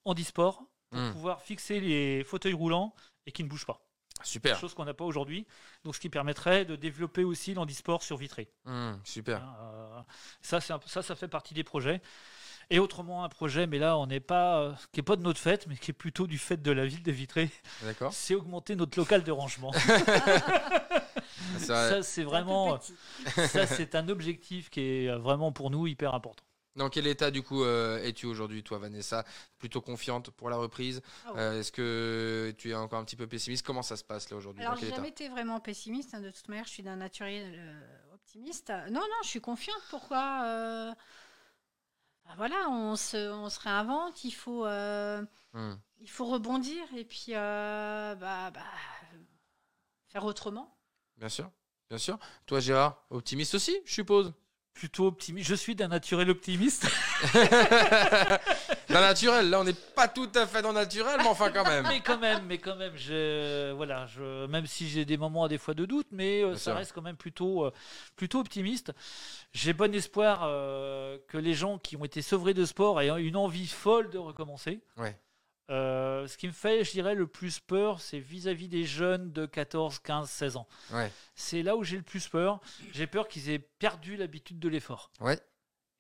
S3: handisport pour
S1: Hmm.
S3: pouvoir fixer les fauteuils roulants et qui ne bougent pas.
S1: Super,
S3: Chose qu'on n'a pas aujourd'hui. Donc ce qui permettrait de développer aussi l'handisport sur vitré.
S1: Hmm, super.
S3: Hein, euh, ça, c'est un peu- ça, ça fait partie des projets. Et autrement, un projet, mais là, on n'est pas, euh, qui n'est pas de notre fête, mais qui est plutôt du fait de la ville de Vitré,
S1: D'accord.
S3: c'est augmenter notre local de rangement.
S1: Ça-
S3: ça, c'est vraiment, ça, c'est un objectif qui est vraiment pour nous hyper important.
S1: Dans quel état du coup euh, es-tu aujourd'hui, toi, Vanessa? Plutôt confiante pour la reprise?
S2: Ah ouais.
S1: Euh, Est-ce que tu es encore un petit peu pessimiste? Comment ça se passe là aujourd'hui?
S2: Alors, j'ai jamais été vraiment pessimiste. hein, De toute manière, je suis d'un naturel euh, optimiste. Non, non, je suis confiante. Pourquoi bah voilà, on se, on se réinvente. Il faut,
S1: Hmm.
S2: il faut rebondir et puis bah, bah, faire autrement.
S1: Bien sûr, bien sûr. Toi, Gérard, optimiste aussi, je suppose?
S3: Plutôt optimiste. Je suis d'un naturel optimiste.
S1: Dans naturel, là, on n'est pas tout à fait dans naturel, mais enfin quand même.
S3: mais quand même, mais quand même, je, voilà, je, même si j'ai des moments des fois de doute, mais euh, ça
S1: sûr.
S3: reste quand même plutôt, euh, plutôt optimiste. J'ai bon espoir euh, que les gens qui ont été sevrés de sport aient une envie folle de recommencer.
S1: Ouais.
S3: Euh, ce qui me fait, je dirais, le plus peur, c'est vis-à-vis des jeunes de 14, 15, 16 ans.
S1: Ouais.
S3: C'est là où j'ai le plus peur. J'ai peur qu'ils aient perdu l'habitude de l'effort.
S1: Ouais.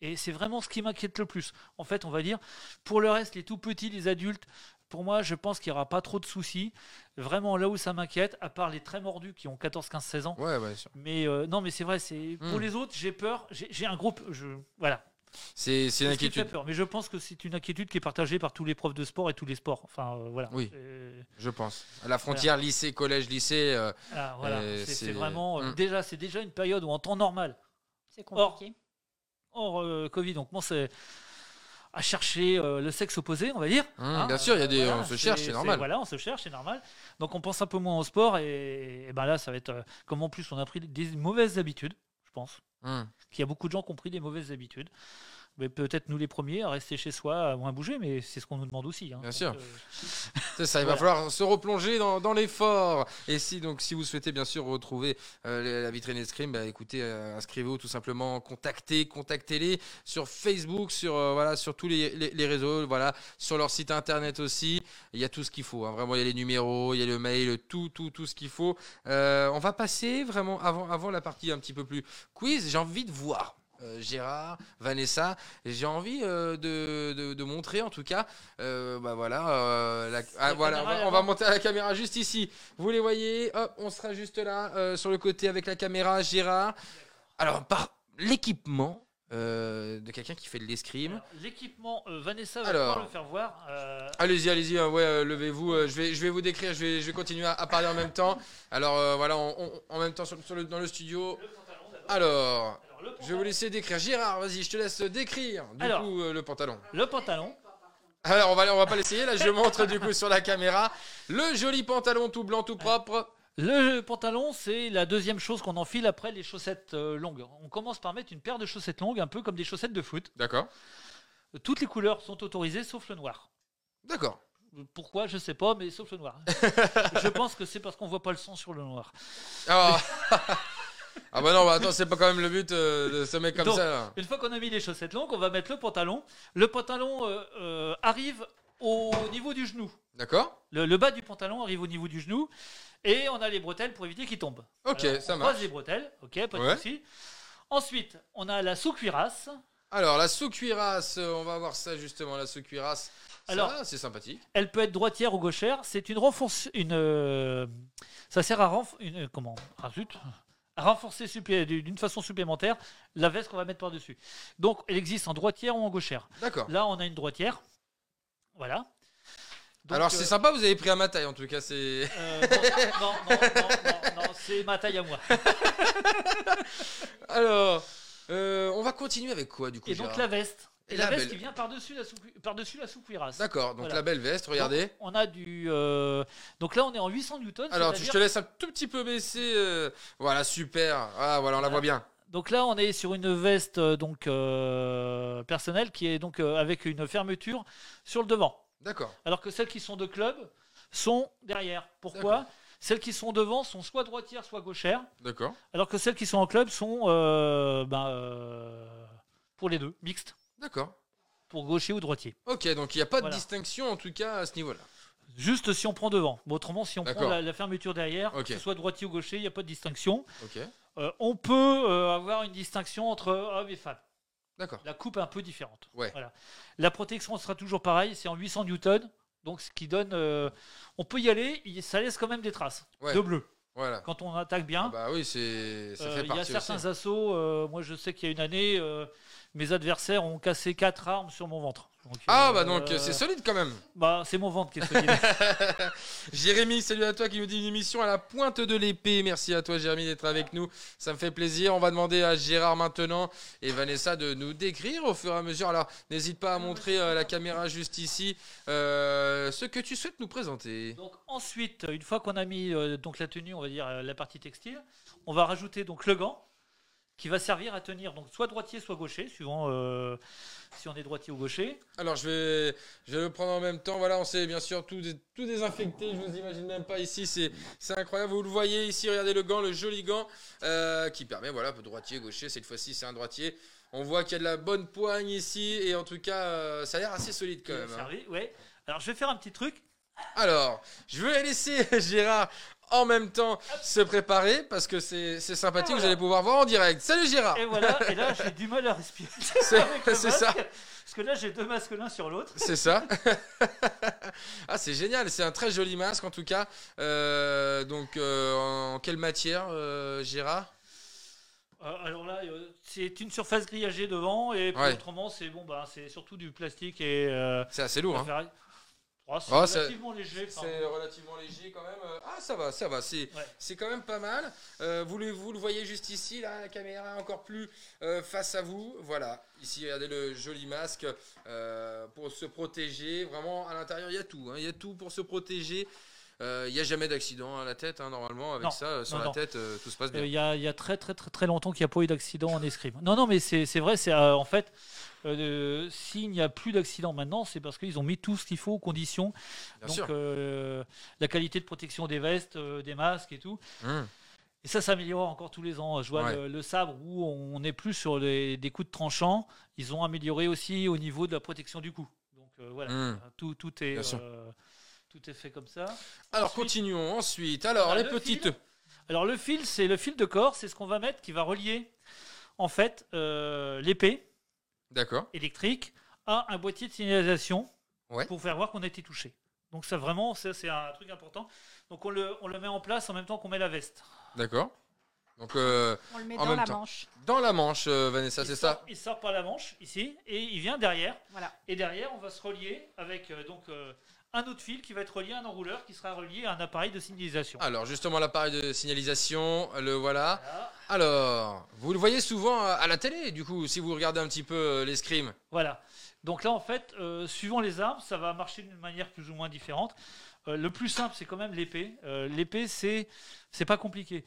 S3: Et c'est vraiment ce qui m'inquiète le plus. En fait, on va dire, pour le reste, les tout petits, les adultes, pour moi, je pense qu'il n'y aura pas trop de soucis. Vraiment, là où ça m'inquiète, à part les très mordus qui ont 14, 15, 16 ans.
S1: Ouais, ouais, sûr.
S3: Mais euh, non, mais c'est vrai, c'est pour
S1: Hmm.
S3: les autres, j'ai peur. J'ai j'ai un groupe. Je, voilà.
S1: C'est c'est une
S3: C'est ce
S1: inquiétude,
S3: peur. Mais je pense que c'est une inquiétude qui est partagée par tous les profs de sport et tous les sports. Enfin, euh, voilà.
S1: Oui.
S3: Euh,
S1: je pense. À la frontière lycée, collège, lycée. euh,
S3: ah, voilà.
S1: Euh,
S3: C'est-
S1: c'est-
S3: c'est vraiment. euh,
S1: Hmm.
S3: Déjà, c'est déjà une période où en temps normal,
S2: C'est compliqué.
S3: hors euh, Covid, on commence à, à chercher euh, le sexe opposé, on va dire.
S1: Hum, bien sûr, il y a des- on se cherche, c'est
S3: c'est-
S1: normal.
S3: Voilà, on se cherche, c'est normal. Donc on pense un peu moins au sport et, et ben là, ça va être. euh, comme en plus, on a pris des mauvaises habitudes, je pense.
S1: Hum.
S3: Qu'il y a beaucoup de gens qui ont pris des mauvaises habitudes. Mais peut-être nous les premiers à rester chez soi, à moins bouger, mais c'est ce qu'on nous demande aussi. hein.
S1: Bien sûr.
S3: euh,
S1: C'est ça, il va falloir se replonger dans, dans l'effort. Et si donc si vous souhaitez bien sûr retrouver euh, la vitrine Escrime, bah écoutez, euh, inscrivez-vous tout simplement, contactez, contactez-les sur Facebook, sur euh, voilà, sur tous les, les- les réseaux, voilà, sur leur site internet aussi. Il y a tout ce qu'il faut. hein. Vraiment, il y a les numéros, il y a le mail, tout, tout, tout ce qu'il faut. On va passer vraiment avant, avant la partie un petit peu plus quiz. J'ai envie de voir. Euh, Gérard, Vanessa, j'ai envie euh, de, de- de montrer en tout cas, euh, bah voilà, la- ah, voilà, on va, on monter à la caméra juste ici. Vous les voyez, hop, on sera juste là sur le côté avec la caméra, Gérard. Alors par l'équipement de quelqu'un qui fait de l'escrime.
S3: L'équipement, Vanessa va
S1: Alors.
S3: pouvoir le faire voir.
S1: Allez-y, allez-y, hein, ouais, levez-vous. je, vais, je vais vous décrire, je vais, je vais continuer à, à parler en même temps. Alors voilà, on- on- en même temps sur, sur le, dans le studio. Alors,
S3: Alors, le
S1: je vais vous laisser décrire. Gérard, vas-y, je te laisse décrire du
S3: Alors.
S1: coup euh, le pantalon.
S3: Le pantalon.
S1: Alors on va, on va pas l'essayer, là je montre du coup sur la caméra le joli pantalon tout blanc, tout propre.
S3: Le pantalon, c'est la deuxième chose qu'on enfile après les chaussettes euh, longues. On commence par mettre une paire de chaussettes longues, un peu comme des chaussettes de foot.
S1: D'accord,
S3: Toutes les couleurs sont autorisées, sauf le noir.
S1: d'accord.
S3: Pourquoi? Je sais pas, mais sauf le noir. je pense que c'est parce qu'on voit pas le sang sur le noir.
S1: Ah, ah bah non, bah attends, c'est pas quand même le but euh, de se mettre comme
S3: Donc,
S1: ça. là.
S3: Une fois qu'on a mis les chaussettes longues, on va mettre le pantalon. Le pantalon euh, euh, arrive au niveau du genou.
S1: D'accord
S3: Le, le bas du pantalon arrive au niveau du genou. Et on a les bretelles pour éviter qu'il tombe.
S1: Ok,
S3: Alors,
S1: ça
S3: on
S1: marche.
S3: croise les bretelles, ok, pas de
S1: Ouais.
S3: souci. Ensuite, on a la sous-cuirasse.
S1: Alors, la sous-cuirasse, on va voir ça justement, la sous-cuirasse.
S3: Alors-
S1: c'est sympathique.
S3: Elle peut être droitière ou gauchère. C'est une renforce, une, ça sert à renf- une, comment, ah, zut. Renforcer d'une façon supplémentaire la veste qu'on va mettre par dessus. Donc, elle existe en droitière ou en gauchère.
S1: D'accord.
S3: Là, on a une droitière. Voilà. Donc,
S1: Alors,
S3: euh,
S1: c'est sympa, vous avez pris à ma taille en tout cas. C'est.
S3: euh, non, non, non, non, non, non, c'est ma taille à moi.
S1: Alors, euh, on va continuer avec quoi du coup
S3: Et donc
S1: Gérard?
S3: la veste.
S1: Et
S3: Et
S1: la
S3: la veste
S1: belle.
S3: qui vient par-dessus la, sous par-dessus la sous-cuirasse.
S1: D'accord, donc
S3: Voilà.
S1: la belle veste, regardez.
S3: Donc, on a du. euh, Donc là, on est en 800 newtons.
S1: Alors, je te laisse un tout petit peu baisser. euh, Voilà, super. Ah, voilà, on la voit bien.
S3: Donc là, on est sur une veste euh, donc euh, personnelle qui est donc avec une fermeture sur le devant,
S1: D'accord.
S3: alors que celles qui sont de club sont derrière. Pourquoi. Celles qui sont devant sont soit droitières, soit gauchères,
S1: D'accord.
S3: alors que celles qui sont en club sont euh, ben, euh, pour les deux, mixtes,
S1: D'accord.
S3: pour gaucher ou droitier.
S1: Ok, donc il n'y a pas de distinction en tout cas à ce niveau-là.
S3: Juste si on prend devant. Bon, autrement, si on prend la, la fermeture derrière, que ce soit droitier ou gaucher, il n'y a pas de distinction. Euh, on peut euh, avoir une distinction entre hommes et femmes.
S1: D'accord.
S3: La coupe est un peu différente.
S1: Ouais.
S3: Voilà. La protection sera toujours pareille, c'est en 800 newtons. Donc, ce qui donne. euh, on peut y aller, ça laisse quand même des traces
S1: Ouais.
S3: de bleu.
S1: Voilà.
S3: Quand on attaque bien,
S1: Ah bah oui, c'est ça
S3: Euh, il y a certains
S1: aussi.
S3: assauts. euh, moi, je sais qu'il y a une année, euh, mes adversaires ont cassé quatre armes sur mon ventre. Donc,
S1: Ah
S3: euh,
S1: bah donc c'est solide quand même.
S3: Bah, c'est mon ventre qui est solide.
S1: Jérémy, salut à toi qui nous dit une émission à la pointe de l'épée. Merci à toi Jérémy d'être avec nous. Ça me fait plaisir. On va demander à Gérard maintenant et Vanessa de nous décrire au fur et à mesure. Alors n'hésite pas à montrer euh, la caméra juste ici euh, ce que tu souhaites nous présenter.
S3: Donc ensuite, une fois qu'on a mis euh, donc la tenue, on va dire euh, la partie textile, on va rajouter donc le gant qui va servir à tenir donc soit droitier soit gaucher suivant euh, si on est droitier ou gaucher.
S1: Alors je vais, je vais le prendre en même temps. Voilà, on s'est bien sûr tout, tout désinfecté. Je vous imagine même pas ici. C'est, c'est incroyable. Vous le voyez ici. Regardez le gant, le joli gant euh, qui permet, voilà, droitier, gaucher. Cette fois-ci, c'est un droitier. On voit qu'il y a de la bonne poigne ici et en tout cas, euh, ça a l'air assez solide quand même. hein.
S3: ouais. Alors je vais faire un petit truc.
S1: Alors, je vais laisser Gérard en même temps se préparer parce que c'est, c'est sympathique. Vous
S3: voilà.
S1: allez pouvoir voir en direct. Salut Gérard.
S3: Et voilà, et là j'ai du mal à respirer.
S1: C'est, ça.
S3: Parce que là j'ai deux masques l'un sur l'autre.
S1: C'est ça. ah, c'est génial. C'est un très joli masque en tout cas. Euh, donc, euh, en quelle matière, euh, Gérard?
S3: Alors là, c'est une surface grillagée devant et puis
S1: Ouais.
S3: autrement c'est bon bah c'est surtout du plastique et
S1: C'est assez lourd. Hein.
S3: Oh, c'est
S1: Oh,
S3: relativement léger.
S1: C'est relativement léger quand même. Ah, ça va, ça va. C'est
S3: Ouais.
S1: c'est quand même pas mal. Euh, vous, le, vous le voyez juste ici, là, la caméra encore plus euh, face à vous. Voilà. Ici, regardez le joli masque euh, pour se protéger. Vraiment, à l'intérieur, il y a tout. hein. Il y a tout pour se protéger. Il n'y a jamais d'accident à la tête, hein, normalement. Avec
S3: Non,
S1: ça, sur
S3: non,
S1: la
S3: non.
S1: tête, tout se passe bien.
S3: Il y, a, il y a très très très très longtemps qu'il n'y a pas eu d'accident en escrime. Non, non, mais c'est c'est vrai, c'est en fait, euh, s'il n'y a plus d'accident maintenant, c'est parce qu'ils ont mis tout ce qu'il faut aux conditions.
S1: bien
S3: Donc euh, la qualité de protection des vestes, euh, des masques et tout.
S1: Hum.
S3: Et ça s'améliore encore tous les ans. Je vois
S1: Ouais.
S3: le, le sabre où on n'est plus sur les- des coups de tranchant. Ils ont amélioré aussi au niveau de la protection du cou. Donc euh, voilà,
S1: Mm.
S3: tout, tout, est, euh, tout est fait comme ça.
S1: Alors,
S3: ensuite-
S1: continuons. Ensuite, alors,
S3: Ah,
S1: les
S3: le
S1: petites.
S3: fil. Alors le fil, c'est le fil de corps, c'est ce qu'on va mettre qui va relier en fait euh, l'épée. Électrique à un boîtier de signalisation
S1: Ouais.
S3: pour faire voir qu'on a été touché. Donc ça vraiment, ça, c'est un truc important. Donc on le, on le met en place en même temps qu'on met la veste.
S1: D'accord. Donc, euh,
S2: On le met
S1: En
S2: dans
S1: même
S2: la
S1: temps.
S2: manche.
S1: dans la manche, euh, Vanessa,
S3: il
S1: c'est
S3: sort,
S1: ça
S3: Il sort par la manche ici et il vient derrière.
S2: Voilà.
S3: Et derrière, on va se relier avec euh, donc euh, un autre fil qui va être relié à un enrouleur qui sera relié à un appareil de signalisation.
S1: Alors, justement, l'appareil de signalisation, le voilà.
S3: Voilà.
S1: Alors, vous le voyez souvent à la télé, du coup, si vous regardez un petit peu euh, l'escrime.
S3: Voilà. Donc là, en fait, euh, suivant les armes, ça va marcher d'une manière plus ou moins différente. Euh, le plus simple, c'est quand même l'épée. Euh, l'épée, c'est c'est pas compliqué.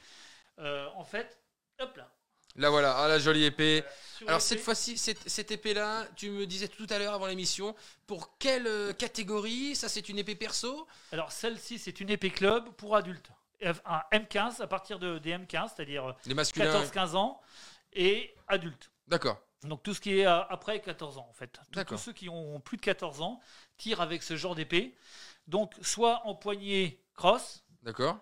S3: En fait, hop là.
S1: Là, voilà, ah, la jolie épée. Alors cette fois-ci, cette, cette épée-là, tu me disais tout à l'heure avant l'émission, pour quelle euh, catégorie? Ça, c'est une épée perso?
S3: Alors celle-ci, c'est une épée club pour adultes. Un M15 à partir de, des M15, c'est-à-dire euh,
S1: Les masculins
S3: 14-15 ans et adultes.
S1: D'accord.
S3: Donc tout ce qui est euh, après 14 ans en fait. Tous ceux qui ont plus de 14 ans tirent avec ce genre d'épée. Donc soit en poignée cross,
S1: D'accord.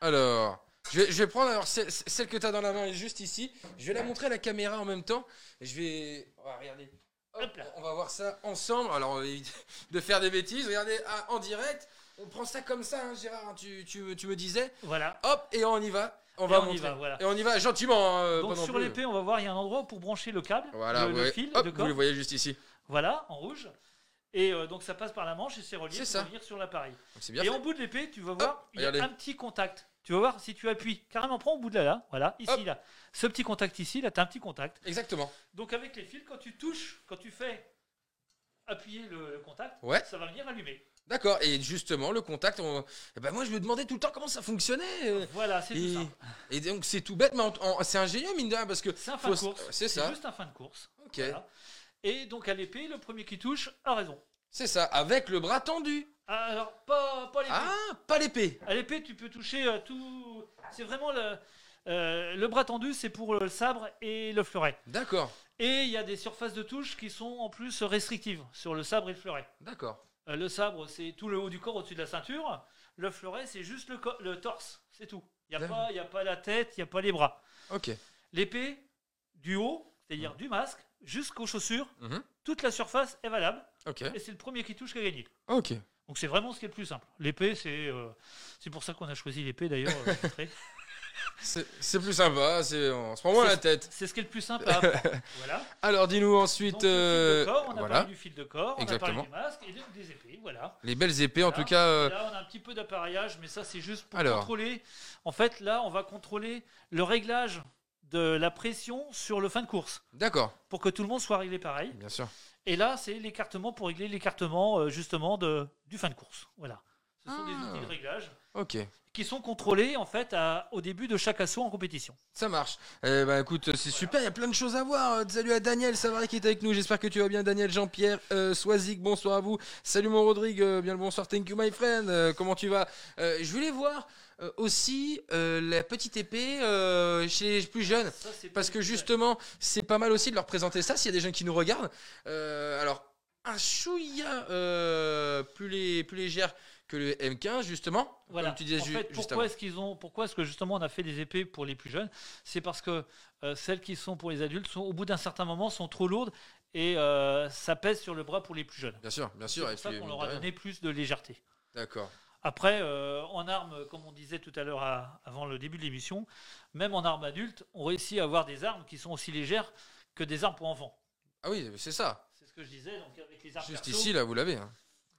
S1: Alors, je vais, je vais prendre alors celle, celle que tu as dans la main, elle est juste ici. Je vais la montrer à la caméra en même temps. Je vais. On va regarder. Hop, on va voir ça ensemble. Alors, on va éviter de faire des bêtises. Regardez ah, en direct. On prend ça comme ça, hein, Gérard. hein, tu, tu me- tu me disais.
S3: voilà.
S1: Hop, et on y va. On
S3: Et
S1: va
S3: on y
S1: montrer.
S3: va, voilà.
S1: Et on y va gentiment. hein, euh,
S3: Donc sur l'épée, on va voir, il y a un endroit pour brancher le câble,
S1: Voilà,
S3: le, le fil
S1: hop,
S3: de
S1: vous le voyez juste ici.
S3: Voilà, en rouge. Et euh, donc ça passe par la manche et c'est relié pour
S1: ça.
S3: venir sur l'appareil. Et
S1: fait.
S3: en bout de l'épée, tu vas voir, il y a un petit contact. Tu vas voir si tu appuies. Carrément, prends au bout de là, là. Voilà, ici,
S1: Hop.
S3: là. Ce petit contact ici, là, tu as un petit contact.
S1: Exactement.
S3: Donc avec les fils, quand tu touches, quand tu fais appuyer le, le contact,
S1: Ouais.
S3: ça va venir allumer.
S1: D'accord. Et justement, le contact, on- eh ben moi, je me demandais tout le temps comment ça fonctionnait. euh,
S3: Voilà, c'est tout ça.
S1: et donc, c'est tout bête, mais en- en- c'est ingénieux, mine de rien, parce que.
S3: C'est un fin de
S1: faut-
S3: course.
S1: C'est ça.
S3: juste un fin de course.
S1: Ok.
S3: Voilà. Et donc à l'épée, le premier qui touche a raison.
S1: C'est ça, avec le bras tendu.
S3: Alors, pas, pas l'épée.
S1: Ah, pas l'épée.
S3: À l'épée, tu peux toucher euh, tout. C'est vraiment le, euh, le bras tendu, c'est pour le sabre et le fleuret.
S1: D'accord,
S3: Et il y a des surfaces de touche qui sont en plus restrictives sur le sabre et le fleuret.
S1: d'accord.
S3: Euh, le sabre, c'est tout le haut du corps au-dessus de la ceinture. Le fleuret, c'est juste le, co- le torse, c'est tout. Il n'y a, pas- y a pas la tête, il n'y a pas les bras.
S1: Ok.
S3: L'épée, du haut, c'est-à-dire du masque, jusqu'aux chaussures,
S1: Mhm.
S3: toute la surface est valable.
S1: Ok.
S3: Et c'est le premier qui touche qui a gagné.
S1: Ok.
S3: Donc c'est vraiment ce qui est le plus simple. L'épée, c'est euh, c'est pour ça qu'on a choisi l'épée d'ailleurs. euh.
S1: C'est plus sympa, c'est- on se prend moins la tête.
S3: c'est ce qui est le plus apprendre. voilà.
S1: Alors, dis-nous ensuite. euh,
S3: corps, on a
S1: voilà.
S3: parlé du fil de corps, on
S1: Exactement.
S3: a parlé et de- des épées. Voilà.
S1: Les belles épées, en tout cas.
S3: là, on a un petit peu d'appareillage, mais ça, c'est juste pour
S1: Alors.
S3: contrôler. En fait, là, on va contrôler le réglage de la pression sur le fin de course
S1: D'accord,
S3: pour que tout le monde soit réglé pareil.
S1: bien sûr.
S3: Et là, c'est l'écartement pour régler l'écartement euh, justement du fin de course. Voilà. Ce sont des
S1: Ah.
S3: outils de réglage
S1: Ok.
S3: qui sont contrôlés en fait à- au début de chaque assaut en compétition.
S1: Ça marche. Eh ben écoute, c'est super, il y a plein de choses à voir. Euh, Salut à Daniel Savary qui est avec nous. J'espère que tu vas bien, Daniel Jean-Pierre euh, Soisic. Bonsoir à vous. Salut mon Rodrigue, euh, bien le bonsoir. Thank you my friend. Euh, comment tu vas? Je voulais voir aussi la petite épée chez les plus jeunes.
S3: Ça,
S1: Parce que justement, c'est pas mal aussi de leur présenter ça s'il y a des gens qui nous regardent. Alors, un chouïa plus, lé- plus légère que le M15, justement.
S3: Voilà.
S1: Comme tu disais
S3: en fait, pourquoi est-ce qu'ils ont, pourquoi est-ce que justement on a fait des épées pour les plus jeunes? C'est parce que euh, celles qui sont pour les adultes, sont, au bout d'un certain moment, sont trop lourdes et euh, ça pèse sur le bras pour les plus jeunes.
S1: Bien sûr, bien
S3: C'est
S1: sûr.
S3: pour
S1: et
S3: ça qu'on leur a donné plus de légèreté.
S1: D'accord.
S3: Après, euh, en armes, comme on disait tout à l'heure avant le début de l'émission, même en armes adultes, on réussit à avoir des armes qui sont aussi légères que des armes pour enfants.
S1: Ah oui, c'est ça.
S3: C'est ce que je disais, donc avec les armes
S1: Juste
S3: perso,
S1: ici, là, vous l'avez. hein.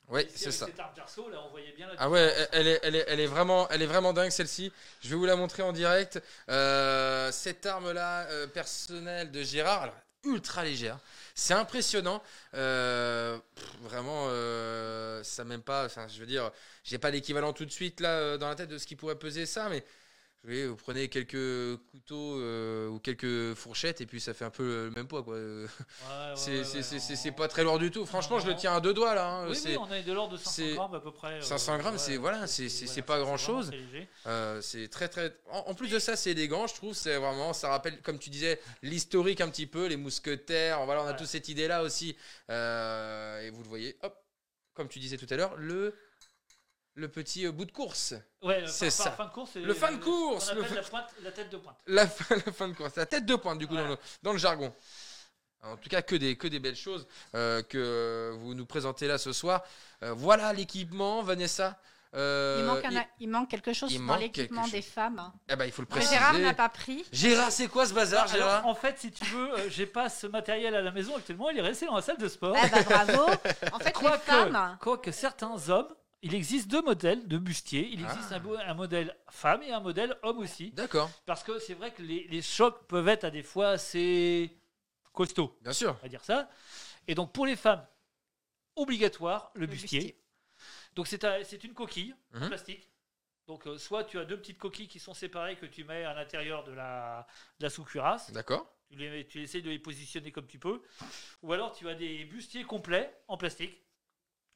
S1: Oui, c'est ça.
S3: Cette arme perso, là, on voyait bien la
S1: Ah ouais, elle est, elle est, elle est vraiment, elle est vraiment dingue celle-ci. Je vais vous la montrer en direct. Euh, cette arme-là, euh, personnelle de Gérard, alors, ultra légère. C'est impressionnant. Euh, pff, vraiment, ça même pas. Enfin, je veux dire, j'ai pas l'équivalent tout de suite là dans la tête de ce qui pourrait peser ça, mais vous prenez quelques couteaux euh, ou quelques fourchettes et puis ça fait un peu le même poids quoi. Euh,
S3: Ouais, ouais,
S1: c'est
S3: ouais, on-
S1: pas très lourd du tout. Franchement, je le tiens à deux doigts là. hein.
S3: Oui, oui, on est de l'ordre de 500
S1: c'est-
S3: grammes à peu près. euh,
S1: 500 grammes, c'est- voilà, c'est- c'est- c'est pas
S3: léger.
S1: Euh, c'est très très. En, en plus de ça, c'est élégant, je trouve. C'est vraiment, ça rappelle, comme tu disais, l'historique un petit peu, les mousquetaires. Voilà, on a tous cette idée-là aussi. Euh, et vous le voyez, hop, comme tu disais tout à l'heure, le le petit euh, bout de course,
S3: Ouais,
S1: C'est
S3: fin-
S1: ça.
S3: Fin de course, c'est
S1: Le fin de course, le fin-
S3: la, pointe, la tête de pointe.
S1: la fin, la fin de course, la tête de pointe du coup dans, le, dans le jargon. En tout cas, que des, que des belles choses euh, que vous nous présentez là ce soir. Euh, voilà l'équipement, Vanessa. Euh,
S2: il, manque un-
S1: il-
S2: il manque quelque chose dans l'équipement des femmes
S1: eh ben, il faut le préciser.
S2: Gérard n'a pas pris.
S1: Gérard, c'est quoi ce bazar,
S3: Alors,
S1: Gérard
S3: en fait, si tu veux, euh, j'ai pas ce matériel à la maison actuellement. Il est resté dans la salle de sport.
S2: Ah bah bravo. En fait, les
S3: Quoique,
S2: femmes,
S3: quoique certains hommes, il existe deux modèles de bustier. Il existe
S1: Ah.
S3: un, bo- un modèle femme et un modèle homme aussi.
S1: D'accord,
S3: Parce que c'est vrai que les, les chocs peuvent être à des fois assez costauds,
S1: bien sûr.
S3: on va dire ça. Et donc pour les femmes, obligatoire le,
S2: Le
S3: bustier.
S2: bustier.
S3: Donc c'est un- c'est une coquille en
S1: Mhm.
S3: plastique. Donc euh, soit tu as deux petites coquilles qui sont séparées que tu mets à l'intérieur de la, de la sous-cuirasse.
S1: D'accord.
S3: Tu, les, tu essayes de les positionner comme tu peux. Ou alors tu as des bustiers complets en plastique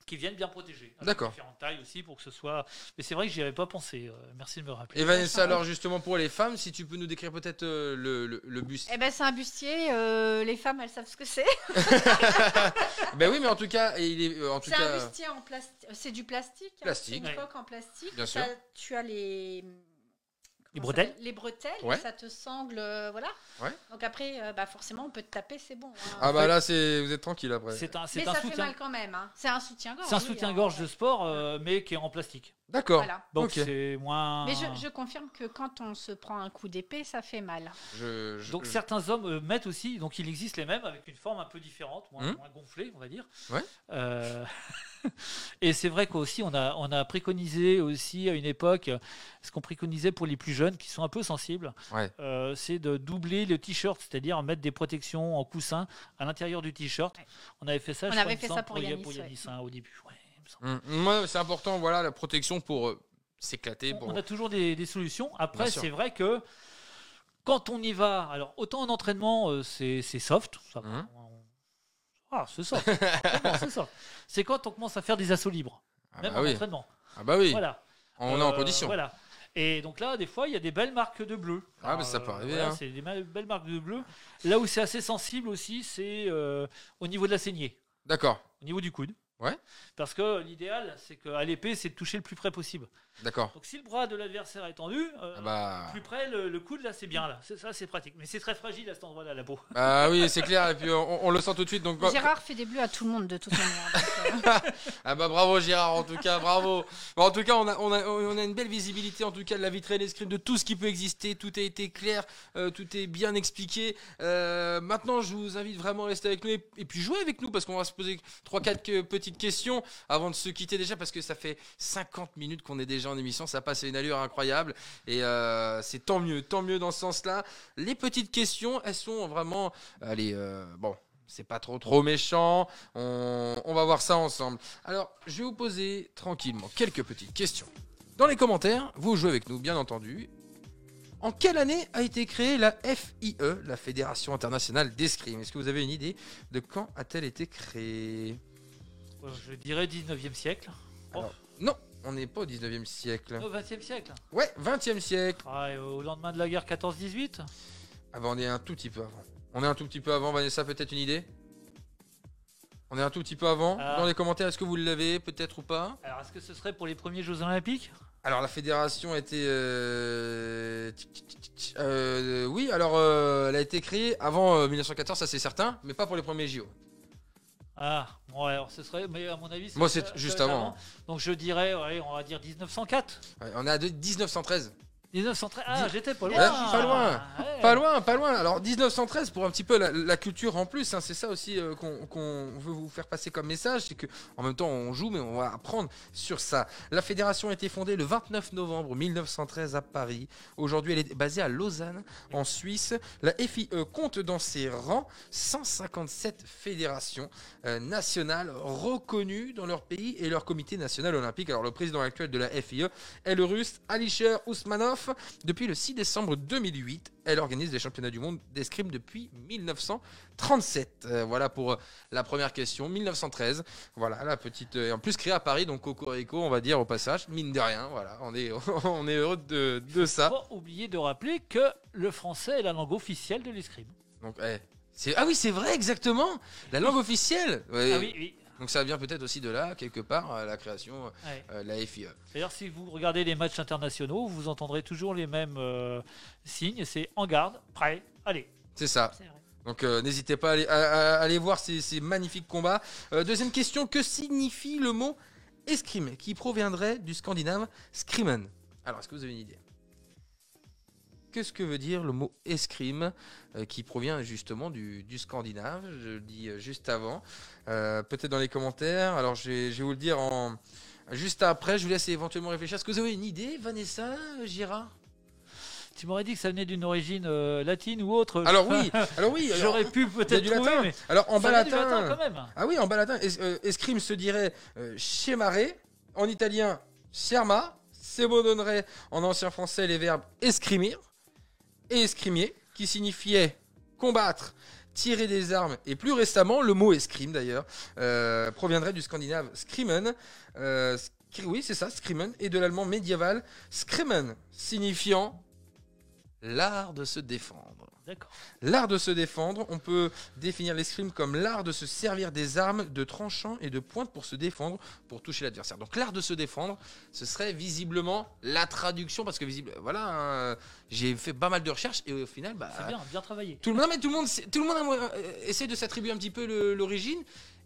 S3: qui viennent bien protéger. Avec
S1: D'accord.
S3: Différentes tailles aussi pour que ce soit. Mais c'est vrai que j'y avais pas pensé. euh, merci de me rappeler.
S1: Et Vanessa, alors justement pour les femmes, si tu peux nous décrire peut-être euh, le, le, le buste.
S2: Eh ben, c'est un bustier. euh, les femmes, elles savent ce que c'est.
S1: ben oui, mais en tout cas, il est, euh, en tout
S2: C'est un
S1: cas,
S2: bustier en plastique. C'est du plastique. hein,
S1: Plastique.
S2: C'est une
S3: Ouais.
S2: coque en plastique.
S1: Bien
S2: Ça-
S1: sûr.
S2: Tu as les.
S3: Les bretelles
S2: Les bretelles.
S1: Ouais.
S2: Ça te sangle. euh, voilà.
S1: Ouais.
S2: Donc après, euh, bah, forcément, on peut te taper, c'est bon. hein.
S1: ah bah là, c'est, vous êtes tranquille après.
S3: C'est un,
S2: Mais
S3: c'est
S2: ça
S3: un
S2: fait
S3: soutien.
S2: mal quand même. hein. C'est un soutien-gorge.
S3: C'est un
S2: oui,
S3: soutien-gorge
S2: hein.
S3: de sport, euh, mais qui est en plastique.
S1: D'accord.
S2: Voilà.
S3: Donc c'est moins.
S2: Mais je, je confirme que quand on se prend un coup d'épée, ça fait mal.
S1: Je, je-
S3: Donc
S1: je-
S3: certains hommes euh, mettent aussi, donc il existe les mêmes avec une forme un peu différente, moins, moins gonflée, on va dire.
S1: Ouais.
S3: Euh, et c'est vrai qu'aussi on a, on a préconisé aussi à une époque ce qu'on préconisait pour les plus jeunes qui sont un peu sensibles,
S1: Ouais.
S3: euh, c'est de doubler le t-shirt, c'est-à-dire mettre des protections en coussin à l'intérieur du t-shirt.
S2: Ouais.
S3: On avait fait ça.
S2: On
S3: je
S2: avait fait ça pour
S3: Ya-
S2: Yanis,
S3: pour
S2: ouais.
S3: Hein, au début. Ouais, il me semble.
S1: Hum, Moi, c'est important, voilà, la protection pour euh, s'éclater.
S3: On-
S1: Pour...
S3: On a toujours des, des solutions. Après, c'est vrai que quand on y va, alors autant en entraînement, euh, c'est soft. Ça va. On- Ah, c'est soft. C'est quand on commence à faire des assauts libres,
S1: Ah
S3: même
S1: bah
S3: en
S1: oui.
S3: entraînement.
S1: Ah bah oui.
S3: Voilà.
S1: On est en
S3: Euh,
S1: condition.
S3: Voilà. Et donc là, des fois, il y a des belles marques de bleu.
S1: Ah, mais ça peut arriver, hein.
S3: C'est des belles marques de bleu. Là où c'est assez sensible aussi, c'est euh, au niveau de la saignée,
S1: D'accord.
S3: au niveau du coude.
S1: Ouais.
S3: Parce que l'idéal, c'est qu'à l'épée, c'est de toucher le plus près possible.
S1: D'accord.
S3: Donc si le bras de l'adversaire est tendu, euh,
S1: Ah bah...
S3: plus près, le, le coude, là, c'est bien, là. C'est- Ça, c'est pratique. Mais c'est très fragile à cet endroit-là, la peau.
S1: bah oui, c'est clair. Et puis on, on le sent tout de suite. Donc,
S2: Gérard fait des bleus à tout le monde de toute manière. euh,
S1: Ah bah bravo Gérard en tout cas, bravo. Bon, en tout cas, on a, on, a, on a une belle visibilité en tout cas de la vitrine escrime de tout ce qui peut exister. Tout a été clair, euh, tout est bien expliqué. Euh, maintenant, je vous invite vraiment à rester avec nous et, et puis jouer avec nous parce qu'on va se poser 3-4 petites questions avant de se quitter déjà parce que ça fait 50 minutes qu'on est déjà en émission. Ça passe à une allure incroyable et euh, c'est tant mieux, tant mieux dans ce sens-là. Les petites questions, elles sont vraiment, allez, euh, bon. C'est pas trop trop méchant. On, on va voir ça ensemble. Alors, je vais vous poser tranquillement quelques petites questions. Dans les commentaires, vous jouez avec nous, bien entendu. En quelle année a été créée la FIE, la Fédération internationale d'escrime? Est-ce que vous avez une idée de quand a-t-elle été créée?
S3: Je dirais 19e siècle. Oh,
S1: Alors, Non, on n'est pas au 19e siècle.
S3: au 20e siècle.
S1: Ouais, 20e siècle.
S3: Ah, et au lendemain de la guerre 14-18
S1: Ah bah, on est un tout petit peu avant. On est un tout petit peu avant, Vanessa, peut-être une idée? On est un tout petit peu avant.
S3: Ah.
S1: Dans les commentaires, est-ce que vous l'avez, peut-être ou pas?
S3: Alors, est-ce que ce serait pour les premiers Jeux Olympiques?
S1: Alors la fédération a été... euh, euh, oui, alors euh, elle a été créée avant euh, 1914, ça c'est certain, mais pas pour les premiers JO.
S3: Ah, bon, alors ce serait, mais à mon avis,
S1: Moi, c'est juste avant.
S3: Donc je dirais, ouais, on va dire 1904.
S1: Ouais, on est à de- 1913.
S3: 1913. Ah, j'étais pas
S1: Ouais,
S3: loin.
S1: pas loin.
S3: Ouais.
S1: Pas loin, pas loin. Alors 1913 pour un petit peu la, la culture en plus, hein, c'est ça aussi euh, qu'on qu'on veut vous faire passer comme message, c'est que en même temps on joue mais on va apprendre sur ça. La fédération a été fondée le 29 novembre 1913 à Paris. Aujourd'hui elle est basée à Lausanne en Suisse. La FIE compte dans ses rangs 157 fédérations euh, nationales reconnues dans leur pays et leur comité national olympique. Alors le président actuel de la FIE est le russe Alisher Ousmanov. Depuis le 6 décembre 2008, elle organise les championnats du monde d'escrime depuis 1937. Euh, voilà pour euh, la première question. 1913. Voilà la petite. euh, et en plus créée à Paris, donc Cocorico, on va dire au passage. Mine de rien, voilà. On est, on est heureux de, de ça.
S3: Pas oublier de rappeler que le français est la langue officielle de l'escrime.
S1: Donc, eh, c'est- ah oui, c'est vrai, exactement. La langue officielle. Ouais.
S3: Ah oui, oui.
S1: Donc ça vient peut-être aussi de là, quelque part, euh, la création
S3: Ouais.
S1: euh, de la FIE.
S3: D'ailleurs, si vous regardez les matchs internationaux, vous entendrez toujours les mêmes euh, signes. C'est en garde, prêt, allez.
S1: C'est ça. Donc euh, n'hésitez pas à aller, à- à aller voir ces, ces magnifiques combats. Euh, deuxième question, que signifie le mot escrime qui proviendrait du scandinave scrimmen? Alors, est-ce que vous avez une idée? Qu'est-ce que veut dire le mot escrime euh, qui provient justement du, du scandinave? Je le dis euh, juste avant. Euh, Peut-être dans les commentaires. Alors, je vais, je vais vous le dire en, juste après. Je vous laisse éventuellement réfléchir. Est-ce que vous avez une idée, Vanessa, Girard
S3: Tu m'aurais dit que ça venait d'une origine euh, latine ou autre.
S1: Alors oui, alors oui.
S3: J'aurais pu peut-être
S1: du
S3: trouver,
S1: latin.
S3: mais
S1: Alors en bas
S3: latin
S1: latin,
S3: quand même.
S1: Ah oui, en bas latin, es- euh, escrime se dirait euh, scemare. En italien, scherma. C'est donnerait en ancien français les verbes escrimir et escrimier, qui signifiait combattre, tirer des armes, et plus récemment, le mot escrime d'ailleurs, euh, proviendrait du scandinave skrimen, euh, oui c'est ça, skrimen, et de l'allemand médiéval skrimmen, signifiant l'art de se défendre. L'art de se défendre, on peut définir l'escrime comme l'art de se servir des armes, de tranchants et de pointes pour se défendre, pour toucher l'adversaire. Donc l'art de se défendre, ce serait visiblement la traduction, parce que visible, voilà, hein, j'ai fait pas mal de recherches et au final, bah,
S3: C'est bien, bien travaillé.
S1: tout le monde, mais tout le monde, tout le monde euh, essaie de s'attribuer un petit peu l'origine.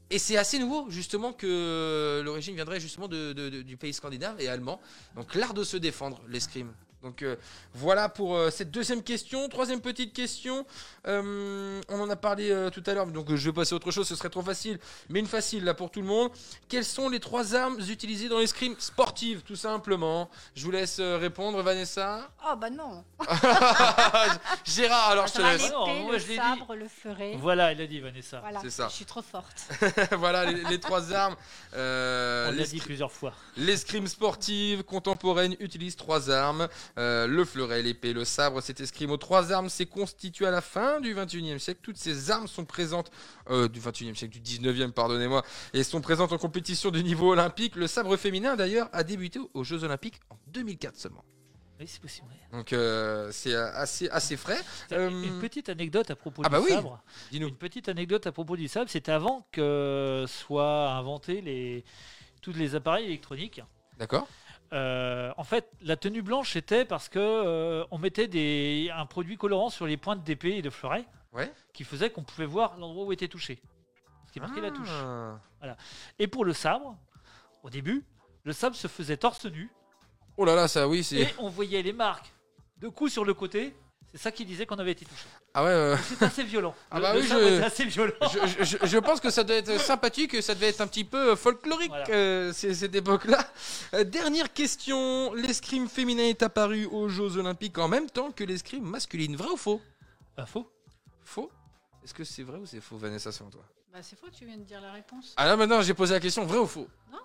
S1: Et c'est assez nouveau, justement, que l'origine viendrait justement de- de- de- du pays scandinave et allemand. Donc l'art de se défendre, l'escrime. Donc euh, voilà pour euh, cette deuxième question. Troisième petite question. Euh, on en a parlé euh, tout à l'heure, donc euh, je vais passer à autre chose, ce serait trop facile. Mais une facile là pour tout le monde. Quelles sont les trois armes utilisées dans l'escrime sportive, tout simplement? Je vous laisse euh, répondre, Vanessa.
S2: Oh bah non.
S1: Gérard, alors je te
S2: va,
S1: laisse.
S3: Non, moi,
S2: le
S3: je l'ai dit.
S2: sabre, le fleuret.
S3: Voilà, il a dit Vanessa.
S2: Voilà,
S1: C'est ça.
S2: je suis trop forte.
S1: voilà les, les trois armes. Euh,
S3: On l'a dit plusieurs fois.
S1: L'escrime sportive contemporaine utilise trois armes euh, le fleuret, l'épée, le sabre. Cet escrime aux trois armes s'est constitué à la fin du 21e siècle. Toutes ces armes sont présentes euh, du 21e siècle, du 19e, pardonnez-moi, et sont présentes en compétition de niveau olympique. Le sabre féminin, d'ailleurs, a débuté aux Jeux olympiques en 2004 seulement.
S3: Oui, c'est possible. ouais.
S1: Donc euh, c'est assez, assez frais. Euh,
S3: Une petite anecdote à propos
S1: ah
S3: du
S1: bah oui.
S3: sabre.
S1: Dis-nous.
S3: Une petite anecdote à propos du sabre, c'était avant que soient inventés les tous les appareils électroniques.
S1: D'accord
S3: Euh, en fait, la tenue blanche était parce que euh, on mettait des, un produit colorant sur les pointes d'épée et de fleuret,
S1: Ouais.
S3: qui faisait qu'on pouvait voir l'endroit où était touché, ce qui marquait la touche.
S1: Ah.
S3: Et pour le sabre, au début, le sabre se faisait torse nu
S1: Oh là là, ça oui, c'est.
S3: et on voyait les marques de coups sur le côté. C'est ça qui disait qu'on avait été touché.
S1: Ah ouais, euh,
S3: C'est assez violent.
S1: Ah bah
S3: le
S1: oui, je-
S3: était assez violent.
S1: je, je- je pense que ça doit être sympathique, que ça devait être un petit peu folklorique
S3: Voilà.
S1: euh, c'est- cette époque-là. Euh, dernière question, l'escrime féminin est apparu aux Jeux Olympiques en même temps que l'escrime masculine. Vrai ou faux?
S3: Pas faux.
S1: Faux? Est-ce que c'est vrai ou c'est faux, Vanessa, selon toi?
S2: Bah c'est faux, tu viens de dire la réponse.
S1: Ah là maintenant, j'ai posé la question, vrai ou faux?
S2: Non.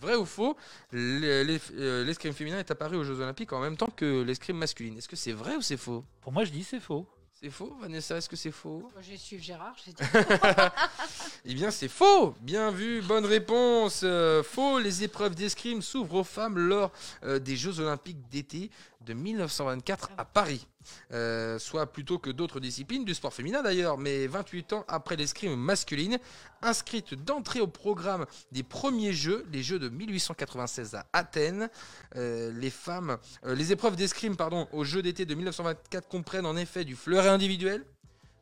S1: Vrai ou faux euh, L'escrime féminin est apparu aux Jeux Olympiques en même temps que l'escrime masculine. Est-ce que c'est vrai ou c'est faux?
S3: Pour moi, je dis c'est faux.
S1: C'est faux, Vanessa Est-ce que c'est faux?
S2: Moi, J'ai suivi Gérard, j'ai dit
S1: Eh bien, c'est faux. Bien vu, bonne réponse. Euh, faux, les épreuves d'escrime s'ouvrent aux femmes lors euh, des Jeux Olympiques d'été de 1924 à Paris. Euh, soit plutôt que d'autres disciplines du sport féminin d'ailleurs, mais 28 ans après l'escrime masculine, inscrite d'entrée au programme des premiers Jeux, les Jeux de 1896 à Athènes. Euh, les femmes, euh, les épreuves d'escrime pardon, aux Jeux d'été de 1924 comprennent en effet du fleuret individuel,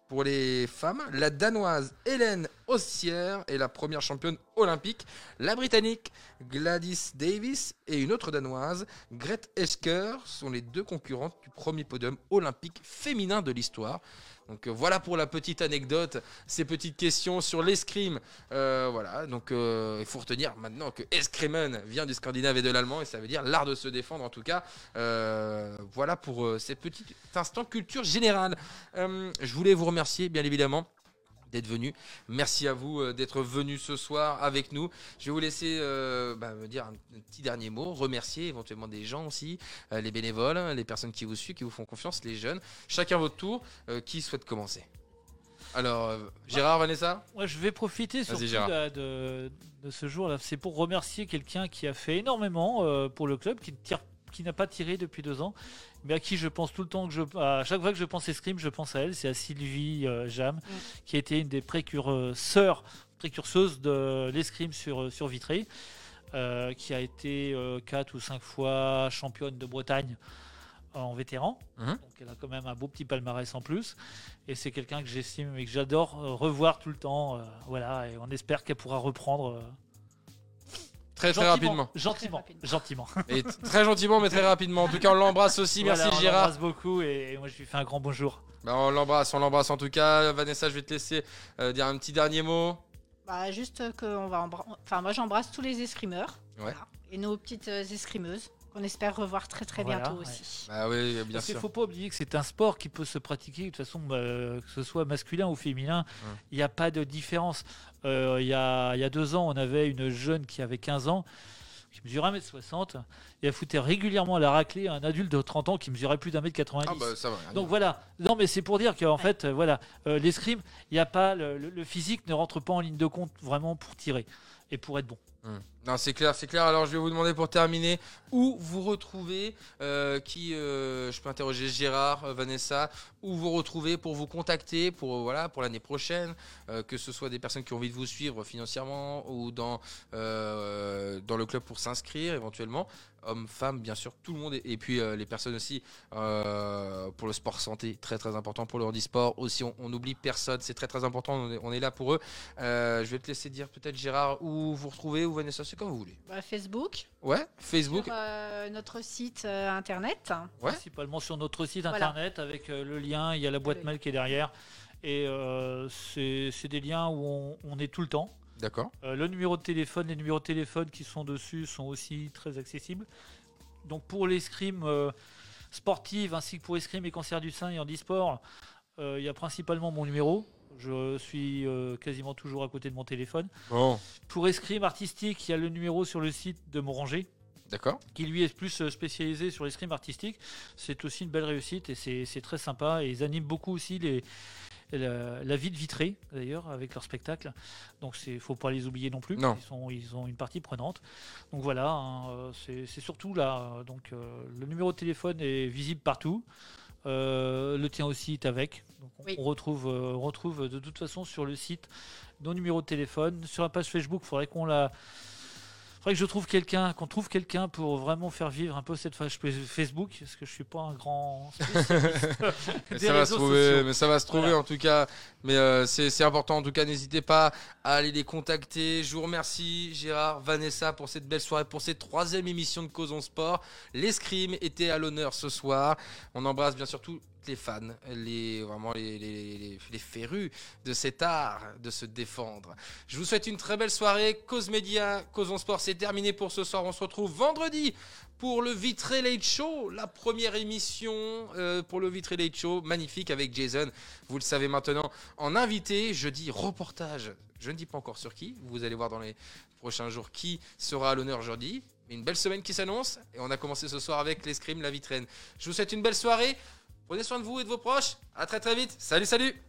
S1: pour les femmes, la danoise Hélène Ossière est la première championne olympique. La britannique Gladys Davis et une autre danoise, Grete Esker, sont les deux concurrentes du premier podium olympique féminin de l'histoire. Donc euh, voilà pour la petite anecdote, ces petites questions sur l'escrime. Euh, voilà, donc euh, il faut retenir maintenant que escrimen vient du scandinave et de l'allemand et ça veut dire l'art de se défendre en tout cas. Voilà pour ces petits instants culture générale. Je voulais vous remercier, bien évidemment d'être venu. Merci à vous euh, d'être venu ce soir avec nous. Je vais vous laisser euh, bah, me dire un, petit dernier mot, remercier éventuellement des gens aussi, euh, les bénévoles, les personnes qui vous suivent, qui vous font confiance, les jeunes. Chacun votre tour. Euh, qui souhaite commencer Alors, Gérard, Vanessa
S3: Moi, je vais profiter surtout là, de, de ce jour-là. C'est pour remercier quelqu'un qui a fait énormément pour le club, qui ne tire- qui n'a pas tiré depuis deux ans, mais à qui je pense tout le temps que je, à chaque fois que je pense escrime, je pense à elle. C'est à Sylvie euh, Jam, qui a été une des précurseurs, précurseuses de l'escrime sur sur Vitré, euh, qui a été euh, quatre ou cinq fois championne de Bretagne en vétéran.
S1: Mhm.
S3: Donc elle a quand même un beau petit palmarès en plus. Et c'est quelqu'un que j'estime et que j'adore euh, revoir tout le temps. euh, voilà, et on espère qu'elle pourra reprendre euh,
S1: Très très rapidement.
S3: Gentiment,
S2: Très rapidement.
S3: gentiment.
S1: Et très gentiment, mais très rapidement. En tout cas, on l'embrasse aussi.
S3: Voilà,
S1: Merci
S3: on
S1: Gérard.
S3: l'embrasse beaucoup et, moi je lui fais un grand bonjour.
S1: Bah, on l'embrasse, on l'embrasse en tout cas. Vanessa, je vais te laisser euh, dire un petit dernier mot.
S2: Bah, juste qu'on va embra- Enfin, moi, j'embrasse tous les escrimeurs.
S1: Ouais.
S2: Voilà. Et nos petites euh, escrimeuses, qu'on espère revoir très très
S3: Voilà,
S2: bientôt
S3: ouais.
S2: aussi.
S1: Bah oui, bien
S3: Parce qu'il
S1: sûr.
S3: faut pas oublier que c'est un sport qui peut se pratiquer de toute façon, bah, que ce soit masculin ou féminin. Il n'y a pas de différence. Euh, Il y, a, il y a deux ans, on avait une jeune qui avait 15 ans qui mesurait 1m60 et elle foutait régulièrement la raclée à un adulte de 30 ans qui mesurait plus d'un mètre 90.
S1: Ah bah ça va.
S3: Donc voilà. Non, mais c'est pour dire qu'en fait, euh, voilà, euh, l'escrime, il y a pas le, le- le physique ne rentre pas en ligne de compte vraiment pour tirer et pour être bon.
S1: Hum. Non, c'est clair, c'est clair. Alors, je vais vous demander pour terminer où vous retrouvez, euh, qui, euh, je peux interroger Gérard, euh, Vanessa, où vous retrouvez pour vous contacter pour voilà pour l'année prochaine, que ce soit des personnes qui ont envie de vous suivre financièrement ou dans dans le club pour s'inscrire éventuellement, hommes, femmes, bien sûr, tout le monde et, puis les personnes aussi pour le sport santé, très très important pour le handisport aussi. On, n'oublie personne, c'est très très important. On est, on est là pour eux. Je vais te laisser dire peut-être Gérard où vous retrouvez ou Vanessa, c'est comme vous voulez.
S2: Bah, Facebook,
S1: Ouais, Facebook.
S2: sur euh, notre site euh, internet.
S1: Ouais.
S3: Principalement sur notre site
S2: Voilà.
S3: internet avec euh, le lien, il y a la boîte mail qui est derrière. Et euh, c'est c'est des liens où on, on est tout le temps.
S1: D'accord.
S3: Euh, le numéro de téléphone, les numéros de téléphone qui sont dessus sont aussi très accessibles. Donc pour l'escrime euh, sportive ainsi que pour escrime et cancer du sein et handisport, euh, il y a principalement mon numéro. Je suis euh, quasiment toujours à côté de mon téléphone.
S1: Bon.
S3: Pour escrime artistique, il y a le numéro sur le site de Moranger
S1: D'accord.
S3: qui lui est plus euh, spécialisé sur l'escrime artistique. C'est aussi une belle réussite et c'est très sympa. Et ils animent beaucoup aussi les, la, la vie de Vitré, d'ailleurs, avec leur spectacle. Donc il faut pas les oublier non plus.
S1: Non.
S3: Ils, sont, ils ont une partie prenante. Donc voilà, hein, euh, c'est surtout là. Donc euh, le numéro de téléphone est visible partout. Euh, le tien aussi est avec. Donc on,
S2: Oui.
S3: on retrouve, euh, on retrouve de toute façon sur le site nos numéros de téléphone. Sur la page Facebook, il faudrait qu'on la, faudrait que je trouve quelqu'un, qu'on trouve quelqu'un pour vraiment faire vivre un peu cette page Facebook, parce que je suis pas un grand spécialiste
S1: Mais ça va se trouver,
S3: sociaux.
S1: mais ça va se trouver
S3: Voilà.
S1: en tout cas. Mais euh, c'est important en tout cas. N'hésitez pas à aller les contacter. Je vous remercie Gérard, Vanessa pour cette belle soirée, pour cette troisième émission de Causons Sport. L'escrime était à l'honneur ce soir. On embrasse bien sûr les fans, les vraiment les, férus de cet art de se défendre. Je vous souhaite une très belle soirée. Cause Média, Causons Sport, c'est terminé pour ce soir. On se retrouve vendredi pour le Vitré Late Show, la première émission euh, pour le Vitré Late Show, magnifique avec Jason. Vous le savez maintenant, en invité, je dis reportage. Je ne dis pas encore sur qui. Vous allez voir dans les prochains jours qui sera à l'honneur jeudi. Une belle semaine qui s'annonce. Et on a commencé ce soir avec l'escrime, la vitrine. Je vous souhaite une belle soirée. Prenez soin de vous et de vos proches. À très très vite. Salut, salut